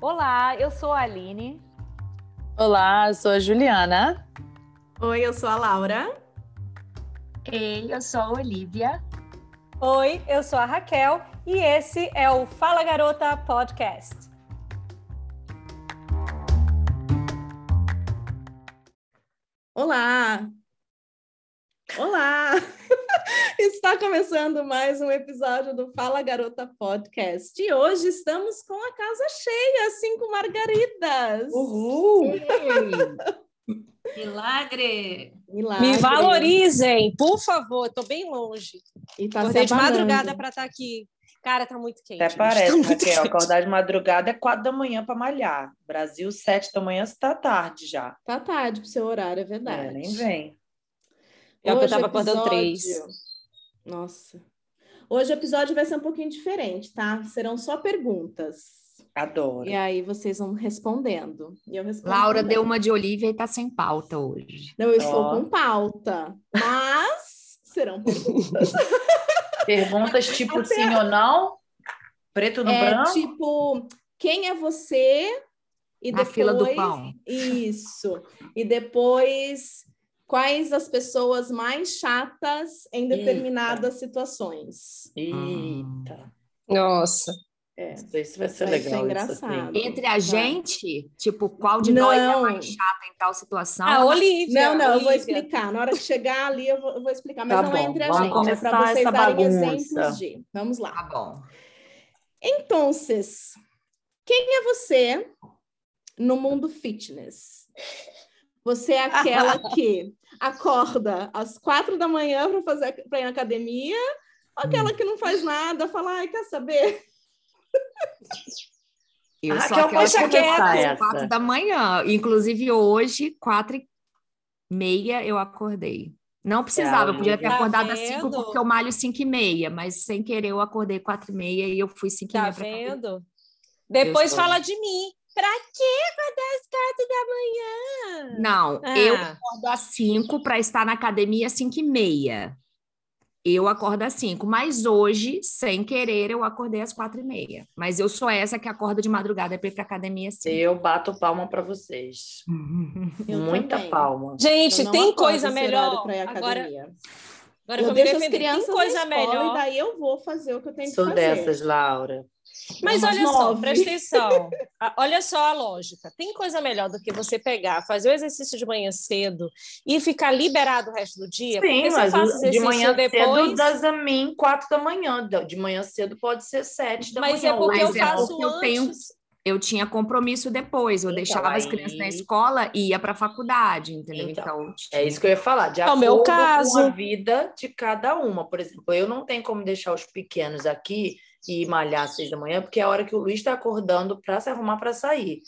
Olá, eu sou a Aline. Olá, eu sou a Juliana. Oi, eu sou a Laura. Ei, eu sou a Olivia. Oi, eu sou a Raquel e esse é o Fala Garota Podcast. Olá! Olá! Está começando mais um episódio do Fala Garota Podcast. E hoje estamos com a casa cheia, cinco margaridas. Uhul! Milagre! Milagre. Me valorizem, por favor. Estou bem longe. E tá Acordei de madrugada para estar aqui. Cara, tá muito quente. Até bicho, parece, tá Raquel. quente. Acordar de madrugada é quatro da manhã para malhar. Brasil, sete da manhã, está tarde já. Tá tarde pro seu horário, é verdade. É, nem vem. Eu Hoje tava acordando três. Nossa. Hoje o episódio vai ser um pouquinho diferente, tá? Serão só perguntas. Adoro. E aí vocês vão respondendo. E eu respondo Laura também. deu uma de Olivia e tá sem pauta hoje. Não, eu estou Ó. com pauta, mas serão perguntas. Perguntas tipo Até- sim ou não? Preto no é branco? tipo, quem é você? E Na depois, fila do pão. Isso. E depois, quais as pessoas mais chatas em determinadas situações? Eita. Nossa. É. Isso vai ser Vai legal. ser isso engraçado. aqui. Entre a gente, tipo, qual de nós é Não. mais chata em tal situação? A Olivia. Não, não, eu vou Olivia. explicar. Na hora que chegar ali, eu vou, eu vou explicar. Mas Tá não é bom, entre a vamos gente, é para vocês essa darem bagunça. exemplos de. Vamos lá. Tá bom. Então, quem é você no mundo fitness? Você é aquela que acorda às quatro da manhã para fazer para ir na academia, ou aquela que não faz nada, fala, ai, quer saber? Eu Ah, sou Raquel, aquela pode que começar acorda às essa. quatro da manhã. Inclusive, hoje, quatro e meia, eu acordei. Não precisava, eu podia ter Tá acordado às cinco, vendo? porque eu malho cinco e meia, mas sem querer eu acordei quatro e meia e eu fui cinco e Tá meia. faculdade. vendo? Depois fala de mim. Pra que acordar às quatro da manhã? Não, Ah. eu acordo às 5 para estar na academia às 5 e meia. Eu acordo às 5, mas hoje, sem querer, eu acordei às 4 e meia. Mas eu sou essa que acorda de madrugada para ir para academia às 5. Eu bato palma para vocês. Eu Muita também. palma. Gente, tem coisa melhor. pra ir à Agora, academia. agora eu eu vou me deixo as crianças Tem coisa melhor. e daí eu vou fazer o que eu tenho Sou que fazer. dessas, Laura. Mas olha só, nove. presta atenção. Olha só a lógica. Tem coisa melhor do que você pegar, fazer o exercício de manhã cedo e ficar liberado o resto do dia? Sim, mas o- de manhã depois, cedo das a mim quatro da manhã. De manhã cedo pode ser sete da Mas manhã. é porque Mas eu é faço porque eu tenho- antes. Eu tinha compromisso depois, eu Então, deixava as aí- crianças na escola e ia para a faculdade, entendeu? Então, Então, É isso que eu ia falar, de É o acordo meu caso. com a vida de cada uma. Por exemplo, eu não tenho como deixar os pequenos aqui e malhar às seis da manhã, porque é a hora que o Luiz está acordando para se arrumar para sair.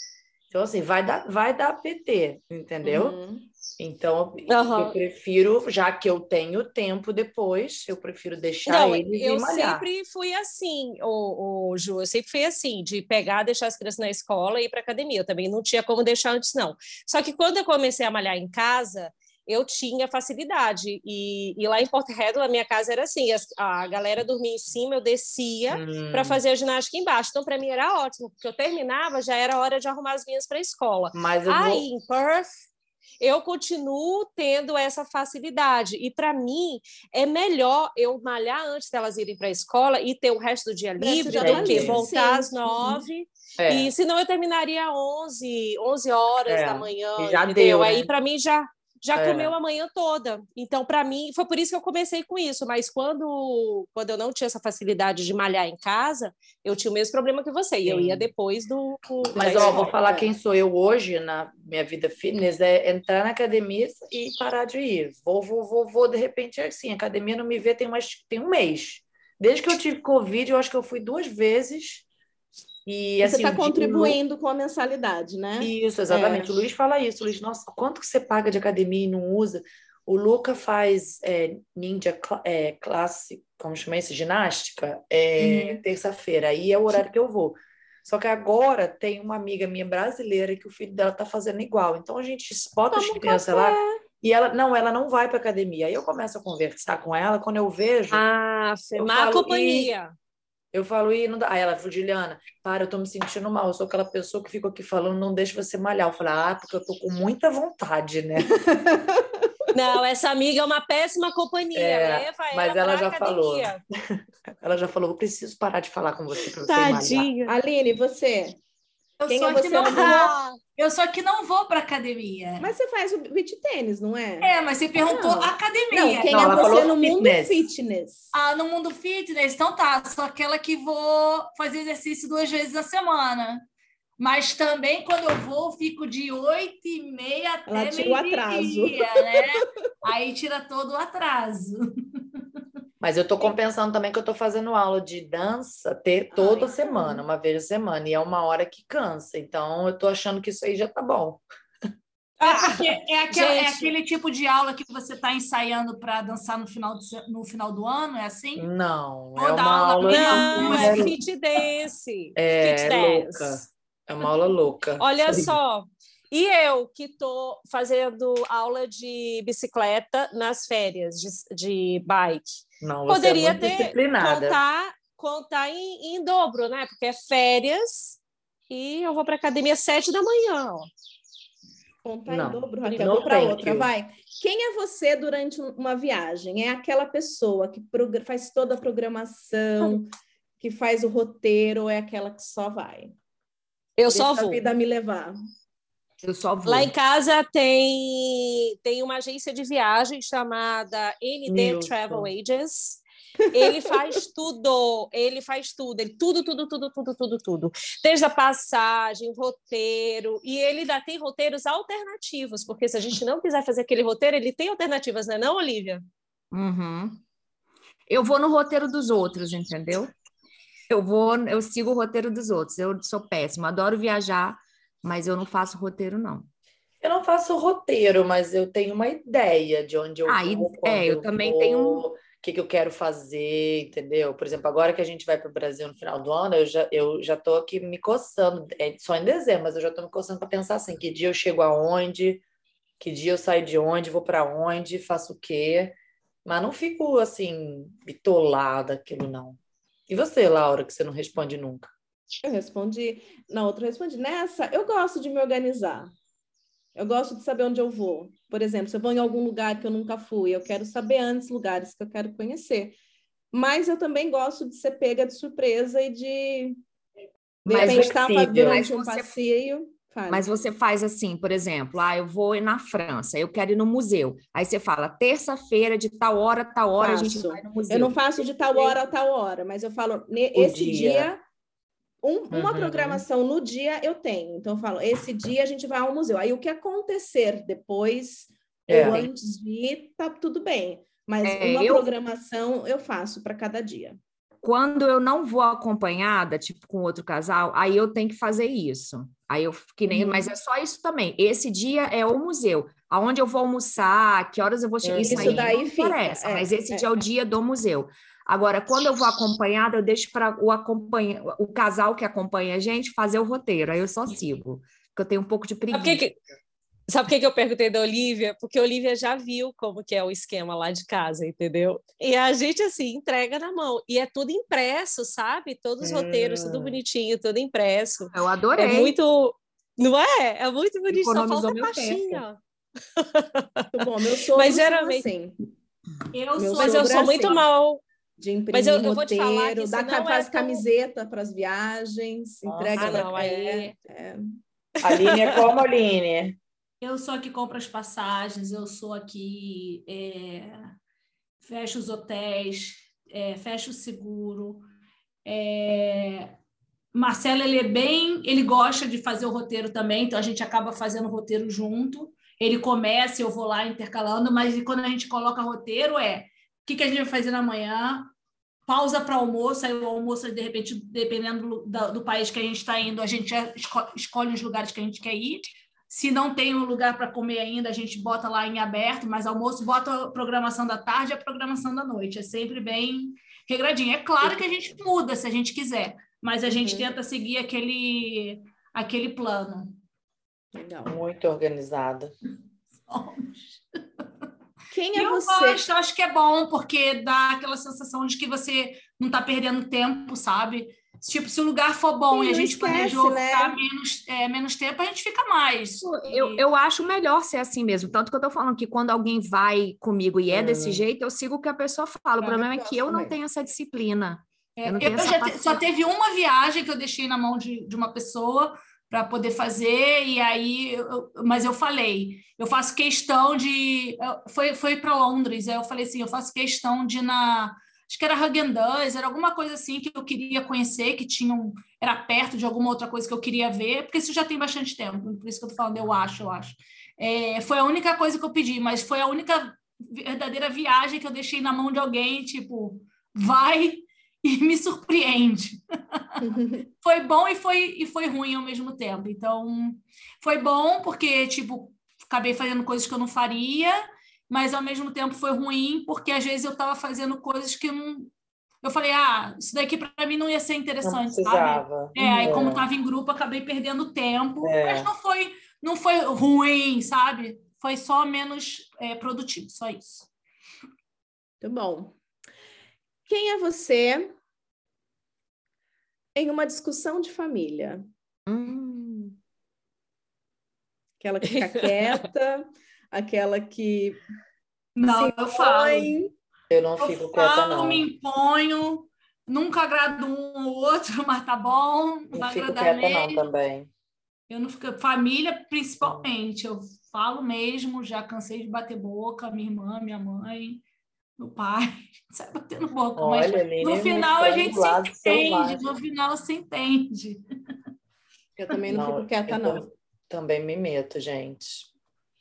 Então, assim, vai dar, vai dar PT, entendeu? Uhum. Então, Aham. eu prefiro, já que eu tenho tempo depois, eu prefiro deixar Não, eles eu e malhar. sempre fui assim, o, o Ju, eu sempre fui assim, de pegar, deixar as crianças na escola e ir para academia. Eu também não tinha como deixar antes, não. Só que quando eu comecei a malhar em casa, eu tinha facilidade. E, e lá em Porto Redo, na minha casa, era assim: as- a galera dormia em cima, eu descia Hum, para fazer a ginástica embaixo. Então, para mim era ótimo, porque eu terminava, já era hora de arrumar as minhas para a escola. Mas eu Aí, vou... em Perth, eu continuo tendo essa facilidade. E para mim, é melhor eu malhar antes delas irem para a escola e ter o resto do dia livre do que voltar sim. às nove. É. E senão eu terminaria às 11, 11 horas É, da manhã, e já entendeu? deu, né? Aí para mim já já É. comeu a manhã toda. Então, para mim, foi por isso que eu comecei com isso. Mas quando, quando eu não tinha essa facilidade de malhar em casa, eu tinha o mesmo problema que você. E eu ia depois do. do- Mas, ó, escola. vou falar é. quem sou eu hoje na minha vida fitness, é entrar na academia e parar de ir. Vou, vou, vou, vou, de repente, é assim, a academia não me vê tem, mais, tem um mês. Desde que eu tive Covid, eu acho que eu fui duas vezes. E, Você assim, está o Lu- contribuindo com a mensalidade, né? Isso, exatamente. É. O Luiz fala isso. Luiz, nossa, quanto que você paga de academia e não usa? O Luca faz é, Ninja é, Classe, como chama isso? Ginástica, é, terça-feira. Aí é o horário que eu vou. Só que agora tem uma amiga minha brasileira que o filho dela tá fazendo igual. Então a gente bota as um crianças lá e ela não, ela não vai para academia. Aí eu começo a conversar com ela, quando eu vejo, Ah, Eu má falo, companhia. Eu falo, e não dá. Aí ela falou, Juliana, para, eu tô me sentindo mal. Eu sou aquela pessoa que fica aqui falando, não deixa você malhar. Eu falei, ah, porque eu tô com muita vontade, né? Não, essa amiga é uma péssima companhia. É, Leva mas ela já falou. academia. Ela já falou, eu preciso parar de falar com você pra você malhar. Tadinha. Aline, você? Eu Quem sou é você não Eu sou a que não vou para academia. Mas você faz o beat tênis, não é? É, mas você perguntou Não. academia. Não, quem Não, é você no mundo fitness. fitness? Ah, no mundo fitness, então tá, sou aquela que vou fazer exercício duas vezes na semana. Mas também, quando eu vou, fico de oito e meia até Ela tira o atraso. meio-dia, né? Aí tira todo o atraso. Mas eu tô compensando também que eu tô fazendo aula de dança ter toda semana, uma vez a semana, e é uma hora que cansa. Então eu tô achando que isso aí já tá bom. Porque é, aquela- é aquele tipo de aula que você está ensaiando para dançar no final, do, no final do ano, é assim? Não, é Toda uma aula aula. Não, é fit dance. É, fit é dance. louca. É uma aula louca. Olha Sim. só. E eu que estou fazendo aula de bicicleta nas férias de, de bike. Não, você Poderia é ter contar, contar em, em dobro, né? Porque é férias e eu vou para academia às sete da manhã. ó. Contar Não. em dobro, Raquel. Vou para outra, you. vai. Quem é você durante um- uma viagem? É aquela pessoa que faz toda a programação, que faz o roteiro, ou é aquela que só vai? Eu só Deixa vou. a vida me levar. Eu só vou. Lá em casa tem, tem uma agência de viagem chamada ND. Travel Agents. Ele faz tudo, ele faz tudo, ele tudo, tudo, tudo, tudo, tudo, tudo. Desde a passagem, roteiro, e ele ainda tem roteiros alternativos, porque se a gente não quiser fazer aquele roteiro, ele tem alternativas, não é não, Olivia? Uhum. Eu vou no roteiro dos outros, entendeu? Eu vou, eu sigo o roteiro dos outros. Eu sou péssima, adoro viajar, mas eu não faço roteiro, não. Eu não faço roteiro, mas eu tenho uma ideia de onde eu Ah, vou, é, quando eu também vou, tenho O que, que eu quero fazer, entendeu? Por exemplo, agora que a gente vai para o Brasil no final do ano, eu já, eu já tô aqui me coçando, é só em dezembro, mas eu já tô me coçando para pensar assim, que dia eu chego aonde, que dia eu saio de onde, vou para onde, faço o quê. Mas não fico assim, bitolada aquilo, não. E você, Laura, que você não responde nunca? Eu respondi, na outra eu respondi, nessa, eu gosto de me organizar. Eu gosto de saber onde eu vou. Por exemplo, se eu vou em algum lugar que eu nunca fui, eu quero saber antes lugares que eu quero conhecer. Mas eu também gosto de ser pega de surpresa e de, de Mais repente, flexível. durante um Mas você- passeio. Fale. Mas você faz assim, por exemplo, ah, eu vou na França, eu quero ir no museu. Aí você fala, terça-feira, de tal hora, tal hora, a gente Faço. vai no museu. Eu não faço de tal hora a tal hora, mas eu falo, esse dia. dia, um- uma Uhum. programação no dia eu tenho. Então eu falo, esse dia a gente vai ao museu. Aí o que acontecer depois É. ou antes de ir, tá tudo bem. Mas É, uma eu- programação eu faço para cada dia. Quando eu não vou acompanhada, tipo com outro casal, aí eu tenho que fazer isso. Aí eu que nem, Uhum. mas é só isso também. Esse dia é o museu. Aonde eu vou almoçar, que horas eu vou chegar, isso, Isso aí daí não fica, interessa, é, mas esse é. dia é o dia do museu. Agora, quando eu vou acompanhada, eu deixo para o acompanha, o casal que acompanha a gente fazer o roteiro. Aí eu só sigo, porque eu tenho um pouco de Sabe preguiça. por que, que- sabe por que que eu perguntei da Olivia? Porque a Olivia já viu como que é o esquema lá de casa, entendeu? E a gente, assim, entrega na mão. E é tudo impresso, sabe? Todos os roteiros, tudo bonitinho, tudo impresso. Eu adorei. É muito... Não é? É muito bonito. Só falta a meu caixinha. Muito bom. Meu sogro Mas geralmente- assim, Eu sou. Mas eu sogro é sou muito assim. mal... de imprimir Mas eu- eu vou te falar que dá, não é faz tão- camiseta para as viagens, Nossa. entrega Ah, pra- não, é, aí... é. Aline é como Aline? Eu sou a que compra as passagens, eu sou a que é, fecha os hotéis, é, fecha o seguro. É, Marcelo, ele é bem, ele gosta de fazer o roteiro também, então a gente acaba fazendo o roteiro junto. Ele começa, eu vou lá intercalando, mas quando a gente coloca roteiro é que, que a gente vai fazer na manhã, pausa para almoço, aí o almoço, de repente, dependendo do, do país que a gente está indo, a gente escolhe os lugares que a gente quer ir. Se não tem um lugar para comer ainda, a gente bota lá em aberto, mas almoço bota a programação da tarde e a programação da noite. É sempre bem regradinho. É claro que a gente muda se a gente quiser, mas a gente Uhum. tenta seguir aquele, aquele plano. Legal. Muito organizada. Quem Quem é eu você? gosto, eu acho que é bom, porque dá aquela sensação de que você não está perdendo tempo, sabe? Tipo, se o lugar for bom Sim, e a não gente esquece, planejou né? ficar menos, é, menos tempo, a gente fica mais. Eu, eu acho melhor ser assim mesmo. Tanto que eu tô falando que quando alguém vai comigo e é desse Hum. jeito, eu sigo o que a pessoa fala. O Ah, problema é que eu não também. tenho essa disciplina. É, Eu não eu tenho essa já te- só teve uma viagem que eu deixei na mão de, de uma pessoa para poder fazer, e aí, eu- mas eu falei, eu faço questão de. Foi, foi para Londres, aí eu falei assim: eu faço questão de na. Acho que era Häagen-Dazs, era alguma coisa assim que eu queria conhecer, que tinha um, era perto de alguma outra coisa que eu queria ver, porque isso já tem bastante tempo, por isso que eu tô falando, eu acho, eu acho. É, foi a única coisa que eu pedi, mas foi a única verdadeira viagem que eu deixei na mão de alguém, tipo, vai e me surpreende. foi bom e foi, e foi ruim ao mesmo tempo. Então, foi bom porque, tipo, acabei fazendo coisas que eu não faria, mas ao mesmo tempo foi ruim porque às vezes eu estava fazendo coisas que eu não. Eu falei, ah, isso daqui para mim não ia ser Não interessante, sabe? precisava. É, aí como É. estava em grupo, acabei perdendo tempo, É. mas não foi, não foi ruim, sabe? Foi só menos é, produtivo, só isso. Muito bom. Quem é você em uma discussão de família? Hum. Aquela que fica quieta, aquela que Não, eu falo. Eu não Eu fico quieta, falo, não. me imponho, nunca agrado um ou outro, mas tá bom, não Não vai fico agradar quieta, não, mesmo. também. Eu não fico. Família, principalmente, eu falo mesmo, já cansei de bater boca, minha irmã, minha mãe, meu pai, sai batendo boca, mas Olha, Aline, no final a gente se entende, no final se entende. Eu também não, fico quieta, eu não. tam- Também me meto, gente.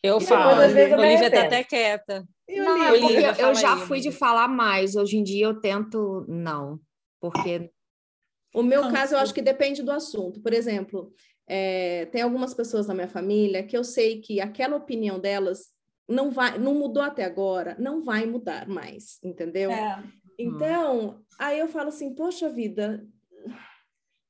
Eu E falo. depois, vezes, eu Olivia tá até quieta. E Não, Olivia? é porque Olivia, eu, fala já aí, fui de falar mais. Hoje em dia eu tento não. Porque O meu caso, eu acho que depende do assunto. Por exemplo, é, tem algumas pessoas na minha família que eu sei que aquela opinião delas não vai, não mudou até agora, não vai mudar mais, entendeu? É, Então, aí eu falo assim, poxa vida,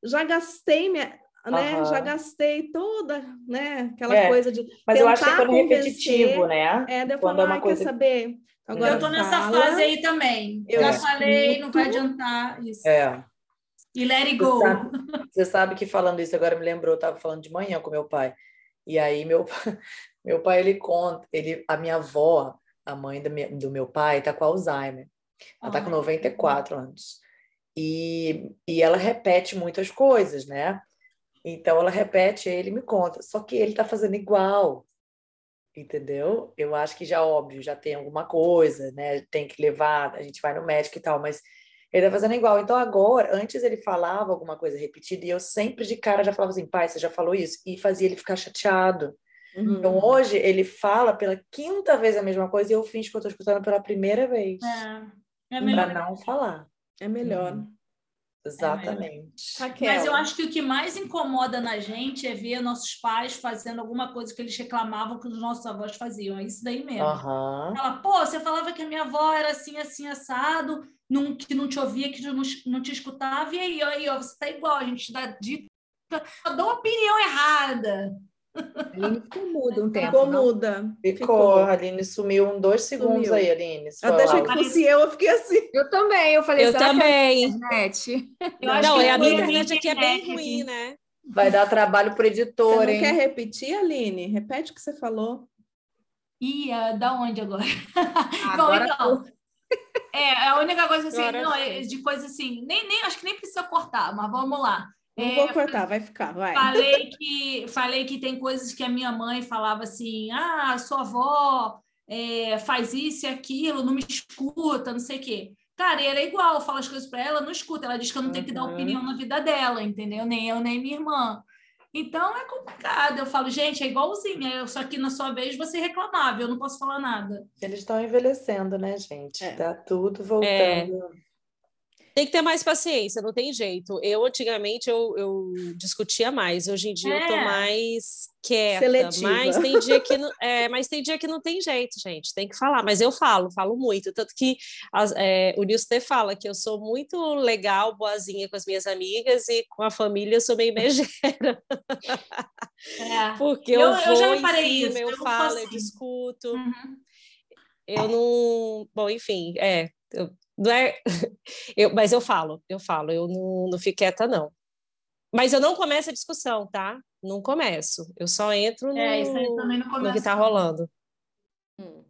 já gastei minha, né? Já gastei toda, né? Aquela É, coisa de Mas eu acho que é tentar quando é repetitivo, né? É, daí eu Quando falo, é uma "Ai, coisa- quer saber? Agora eu tô nessa fala, fase aí também. eu Já É. falei, não vai adiantar isso. É. E let it Você go. sabe, você sabe que falando isso agora me lembrou, eu estava falando de manhã com meu pai. E aí meu, meu pai ele conta, ele, a minha avó, a mãe do meu, do meu pai, está com Alzheimer. Ela está com Ai, 94 anos. E, e ela repete muitas coisas, né? Então ela repete, ele me conta. Só que ele está fazendo igual. Entendeu? Eu acho que já óbvio, já tem alguma coisa, né? Tem que levar, a gente vai no médico e tal, mas ele tá fazendo igual. Então agora, antes ele falava alguma coisa repetida e eu sempre de cara já falava assim, pai, você já falou isso? E fazia ele ficar chateado. Uhum. Então hoje ele fala pela quinta vez a mesma coisa e eu finjo que eu tô escutando pela primeira vez. É, é Pra melhor. não falar. É melhor. Uhum. Exatamente. Raquel. Mas eu acho que o que mais incomoda na gente é ver nossos pais fazendo alguma coisa que eles reclamavam que os nossos avós faziam. É isso daí mesmo. Aham. Fala, pô, você falava que a minha avó era assim, assim, assado, não, que não te ouvia, que não, não te escutava, e aí, ó, aí, ó, você tá igual, a gente dá dica, eu dou opinião errada. A Aline ficou muda um tempo. Ficou não? muda. Ficou, a Aline sumiu um dois segundos Sumiu. aí, Aline. Até achei que fosse eu, eu fiquei assim. Eu também, eu falei, Eu é também. a internet? Eu Não, que é a minha internet aqui é bem ruim, né? Vai dar trabalho pro Você editor, não hein? quer repetir, Aline? Repete o que você falou. Ih, ah, da onde agora? Agora Bom, então. É, a única coisa assim, não, é de coisa assim, nem, nem acho que nem precisa cortar, mas vamos lá. Não É, vou cortar, vai ficar, vai. Falei que, falei que tem coisas que a minha mãe falava assim: ah, sua avó é, faz isso e aquilo, não me escuta, não sei o quê. Cara, e era igual, eu falo as coisas para ela, não escuta. Ela diz que eu não tenho que dar Uhum. opinião na vida dela, entendeu? Nem eu, nem minha irmã. Então é complicado. Eu falo, gente, é igualzinha, eu, só que na sua vez você reclamava, eu não posso falar nada. Eles estão envelhecendo, né, gente? É. Tá tudo voltando. É. Tem que ter mais paciência, não tem jeito. Eu, antigamente, eu, eu discutia mais. Hoje em dia, eu tô É. mais quieta. Seletiva. Mas tem, dia que não, é, mas tem dia que não tem jeito, gente. Tem que falar. Mas eu falo, falo muito. Tanto que as, é, o Nilson até fala que eu sou muito legal, boazinha com as minhas amigas e com a família eu sou meio megera. É. Porque eu, Eu- eu vou já em reparei cima, isso, eu eu falo, eu assim. discuto. Uhum. eu não. Bom, enfim, é. Eu, não é eu, mas eu falo, eu falo, eu não, não fico quieta, não. Mas eu não começo a discussão, tá? Não começo. Eu só entro no, É, isso aí também não no que começa. tá rolando. Hum.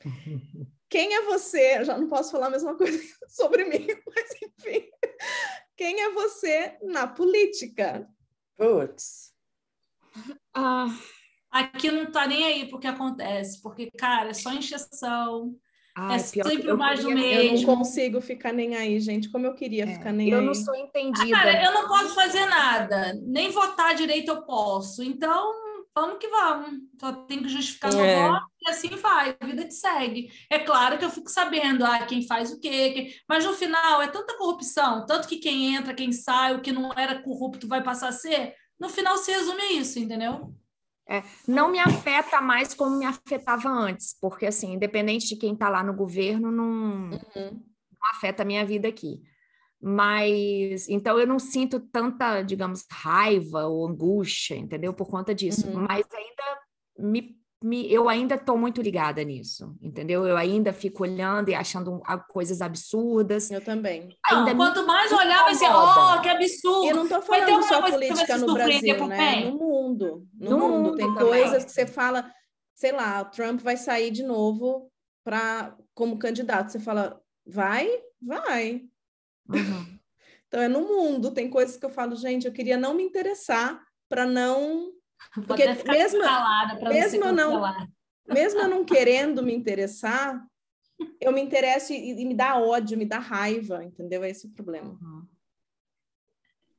Quem é você? Eu já não posso falar a mesma coisa sobre mim, mas enfim. Quem é você na política? Putz. Ah, Aqui não tá nem aí pro que acontece, porque, cara, é só encheção. Ai, É sempre eu mais do queria- Eu não Mesmo. consigo ficar nem aí, gente. Como eu queria É, ficar nem eu aí. não sou entendida. Cara, eu não posso fazer nada, nem votar direito eu posso. Então, vamos que vamos. Só tem que justificar meu É. voto e assim vai, a vida que segue. É claro que eu fico sabendo ah, quem faz o quê, quem- mas no final é tanta corrupção, tanto que quem entra, quem sai, o que não era corrupto vai passar a ser. No final se resume a isso, entendeu? Não me afeta mais como me afetava antes, porque assim, independente de quem está lá no governo, não, Uhum. não afeta a minha vida aqui. Mas então eu não sinto tanta, digamos, raiva ou angústia, entendeu? Por conta disso. Uhum. Mas ainda me, me- eu ainda estou muito ligada nisso, entendeu? Eu ainda fico olhando e achando coisas absurdas. Eu também. Não, quanto mais olhar, vai ser, oh, que absurdo. Eu não tô ter falando só política no Brasil, né? No mundo. No, No mundo. mundo Tem também. coisas que você fala, sei lá, o Trump vai sair de novo para como candidato. Você fala, vai? Vai. Uhum. Então é no mundo. Tem coisas que eu falo, gente, eu queria não me interessar para não. Vou Porque mesmo- mesmo não. Mesmo eu não querendo me interessar, eu me interesso e, e me dá ódio, me dá raiva, entendeu? Esse é o problema. Uhum.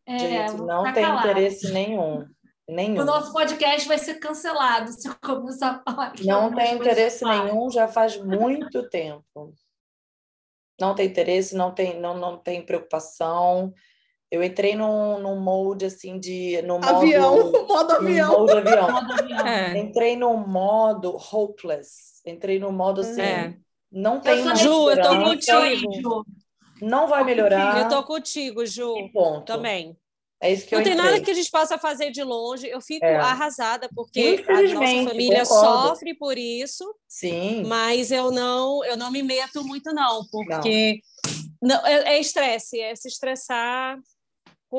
É, Gente, não ficar tem calada. interesse nenhum. Nenhum. O nosso podcast vai ser cancelado se eu começar a falar. que Não tem interesse nenhum já faz muito tempo. Não tem interesse, não tem, não, não tem preocupação. Eu entrei num, num molde assim de. No modo, Avião, modo modo avião. Modo avião. É. Entrei no modo hopeless. Entrei no modo assim. É. Não tem mais Ju, eu tô contigo. Não vai melhorar. Eu tô contigo, Ju, E ponto. também. É isso que Não eu tem entrei. nada que a gente possa fazer de longe. Eu fico É. arrasada, porque a nossa família concordo. sofre por isso, Sim. mas eu não, eu não me meto muito, não, porque não, é é estresse, é se estressar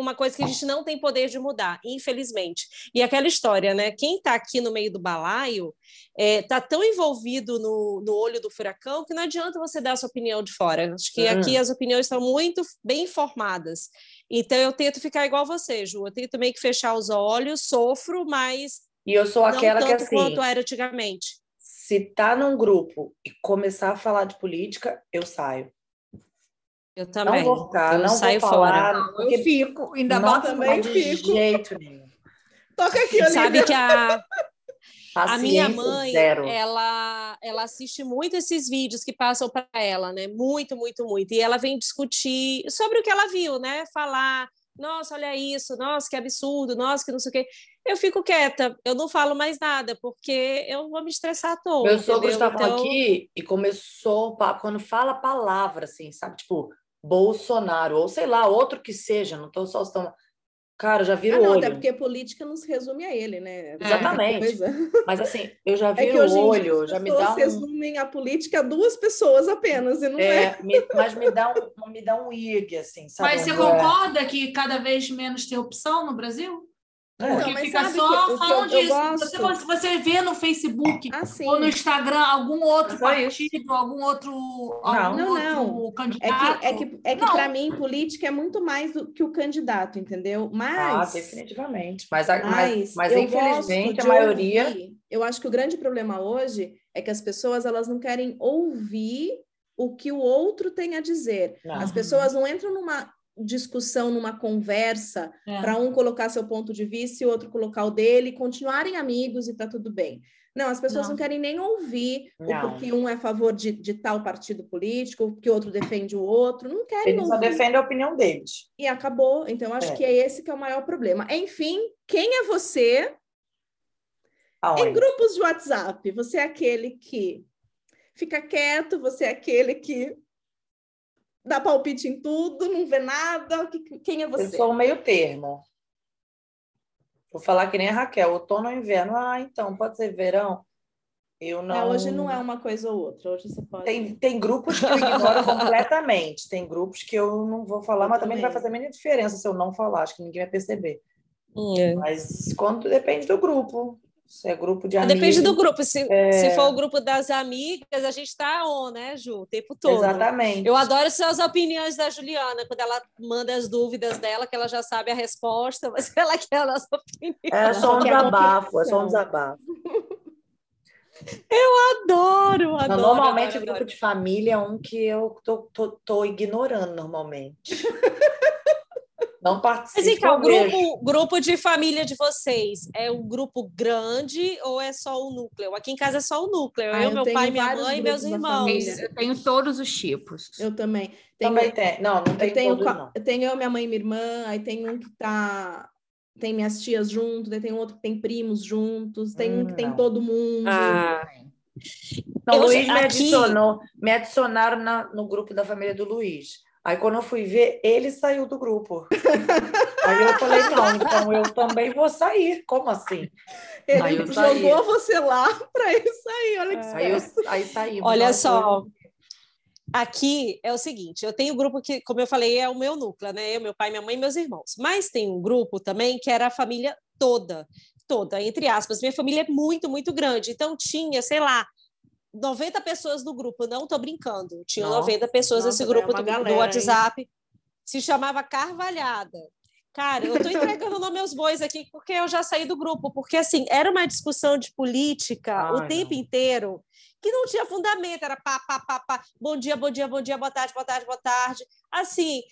uma coisa que a gente não tem poder de mudar, infelizmente. E aquela história, né? Quem está aqui no meio do balaio está tão envolvido no, no olho do furacão que não adianta você dar a sua opinião de fora. Acho que Hum. aqui as opiniões estão muito bem informadas. Então eu tento ficar igual você, Ju. Eu tento meio que fechar os olhos, sofro, mas E eu sou aquela que assim. quanto era antigamente. se tá num grupo e começar a falar de política, eu saio. Eu também. Não vou ficar, eu não saio vou falar, fora. Eu porque fico, ainda não também de fico. jeito nenhum. Toca aqui, Olivia. Sabe que a, A minha mãe, zero. ela, ela assiste muito esses vídeos que passam para ela, né? Muito, muito, muito. E ela vem discutir sobre o que ela viu, né? Falar, nossa, olha isso, nossa, que absurdo, nossa, que não sei o quê. Eu fico quieta, eu não falo mais nada, porque eu vou me estressar à toa. Meus sogros entendeu? estavam Então, aqui e começou o papo, quando fala a palavra, assim, sabe? Tipo, Bolsonaro, ou sei lá, outro que seja, não tô só... Estão... Cara, já Ah, vira o não, olho. até porque política não se resume a ele, né? Exatamente. Coisa. Mas assim, eu já É que viro hoje o em dia olho, as já me dá um... resumem a política a duas pessoas apenas, e não é. É, me- mas me dá um, me dá um irgue, assim, sabe? Mas você Um- concorda que cada vez menos tem opção no Brasil? É. Porque Não, mas fica só que falando disso. Você, você vê no Facebook Ah, ou no Instagram algum outro isso. partido, algum outro, algum Não, outro não. É candidato. que, é que, é que Não. para mim, política é muito mais do que o candidato, entendeu? Ah, Mas. definitivamente. Mas, mas, Mas, mas infelizmente a maioria. ouvir. Eu acho que o grande problema hoje é que as pessoas elas não querem ouvir o que o outro tem a dizer. Não. As pessoas não entram numa discussão, numa conversa, É. para um colocar seu ponto de vista e o outro colocar o dele, continuarem amigos e tá tudo bem. Não, as pessoas não, Não. querem nem ouvir o Não. porquê um é a favor de, de tal partido político, porque o outro defende o outro, não querem Eles só ouvir. defendem a opinião deles. E acabou. Então, acho É. que é esse que é o maior problema. Enfim, quem é você em Aonde? grupos de WhatsApp, você é aquele que fica quieto, você é aquele que dá palpite em tudo, não vê nada. Quem é Eu você? sou o meio termo. Vou falar que nem a Raquel, outono ou inverno. Ah, então, pode ser verão. Eu não. É, hoje não é uma coisa ou outra. Hoje você pode. Tem, tem grupos que eu ignoro completamente. Tem grupos que eu não vou falar, Eu mas também não vai fazer a mínima diferença se eu não falar. Acho que ninguém vai perceber. É. Mas quando depende do grupo. Se é grupo de amigos. Depende do grupo. Se, É. se for o grupo das amigas, a gente tá on, né, Ju? O tempo todo. Exatamente. Eu adoro suas opiniões da Juliana, quando ela manda as dúvidas dela, que ela já sabe a resposta, mas ela quer a nossa opinião. É só um desabafo, é só um desabafo. Adoro, adoro. Não, normalmente adoro, o grupo adoro. de família é um que eu tô, tô, tô ignorando normalmente. Não participo. Mas então, o grupo, grupo de família de vocês é um grupo grande ou é só o núcleo? Aqui em casa é só o núcleo. Ah, eu, eu meu pai, minha mãe e meus irmãos. Eu tenho todos os tipos. Eu também. Tenho, Também tem. Não, não tem eu tenho, todos, não. eu tenho eu, minha mãe e minha irmã, aí tem um que tá. Tem minhas tias junto, daí tem outro que tem primos juntos, tem um que tem Não. todo mundo. Ah, Não, Eu- o Luiz me aqui- adicionou, me adicionaram na- no grupo da família do Luiz. Aí quando eu fui ver, ele saiu do grupo. Aí eu falei, não, então eu também vou sair. Como assim? Ele eu saí. jogou você lá para ele sair, olha que Aí, eu, aí saímos. Olha só, aqui é o seguinte: eu tenho um grupo que, como eu falei, é o meu núcleo, né? Eu, meu pai, minha mãe e meus irmãos. Mas tem um grupo também que era a família toda, toda, entre aspas. Minha família é muito, muito grande. Então tinha, sei lá, 90 pessoas no grupo, não tô brincando. Tinha Nossa, 90 pessoas nossa, nesse grupo é do, do galera, hein? WhatsApp. Se chamava Carvalhada. Cara, eu tô entregando meus bois aqui porque eu já saí do grupo, porque assim, era uma discussão de política o Ai, tempo não. inteiro que não tinha fundamento, era pá, pá, pá, pá, bom dia, bom dia, bom dia, boa tarde, boa tarde, boa tarde. Assim,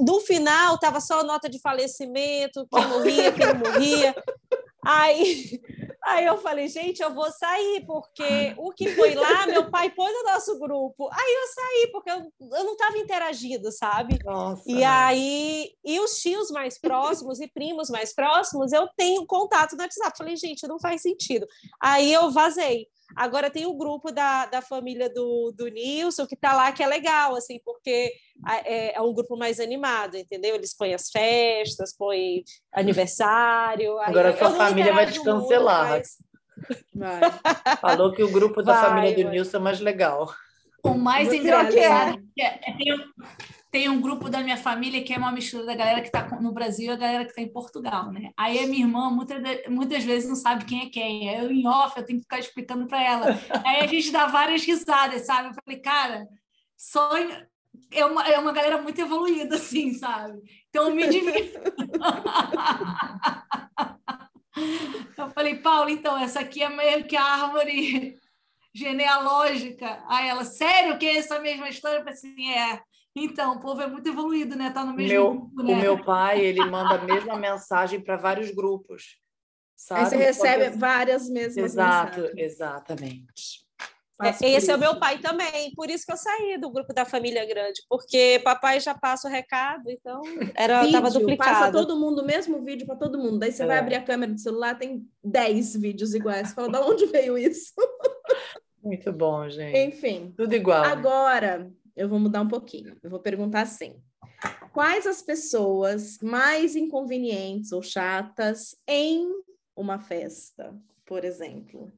no final tava só nota de falecimento, quem morria, quem não morria. Aí, aí eu falei, gente, eu vou sair, porque o que foi lá, meu pai pôs no nosso grupo. Aí eu saí, porque eu, eu não estava interagindo, sabe? Nossa, E aí, e os tios mais próximos e primos mais próximos, eu tenho contato no WhatsApp. Falei, gente, não faz sentido. Aí eu vazei. Agora tem o grupo da, da família do, do Nilson, que tá lá, que é legal, assim, porque a- é, é um grupo mais animado, entendeu? Eles põem as festas, põem aniversário. aí Agora eu- sua eu não família vai te cancelar. muito, mas- Vai. Falou que o grupo da Vai, família do vai. Nilson é mais legal. O mais Você engraçado é. é é- é- tem, um, grupo da minha família que é uma mistura da galera que está no Brasil e a galera que está em Portugal, né? Aí a minha irmã muitas, muitas vezes não sabe quem é quem. Eu, em off, eu tenho que ficar explicando para ela. Aí a gente dá várias risadas, sabe? Eu falei, cara, sonho. É uma, é uma galera muito evoluída, assim, sabe? Então eu me divirto. Eu falei, Paulo, então, essa aqui é meio que a árvore genealógica. Aí ela, sério que é essa mesma história? Eu falei assim, é. Então, o povo é muito evoluído, né? Tá no mesmo Meu, grupo, o né? meu pai, ele manda a mesma mensagem para vários grupos. Sabe? Aí você recebe várias mesmas Exato, mensagens. exatamente. Faço É, Esse é o meu pai também, por isso que eu saí do grupo da família grande, porque papai já passa o recado, então era tava Vídeo, duplicado. passa todo mundo o mesmo vídeo para todo mundo. Daí você vai É. abrir a câmera do celular, tem 10 vídeos iguais. Você fala, da onde veio isso? Muito bom, gente. Enfim. Tudo igual. Agora, eu vou mudar um pouquinho. Eu vou perguntar assim: quais as pessoas mais inconvenientes ou chatas em uma festa, por exemplo?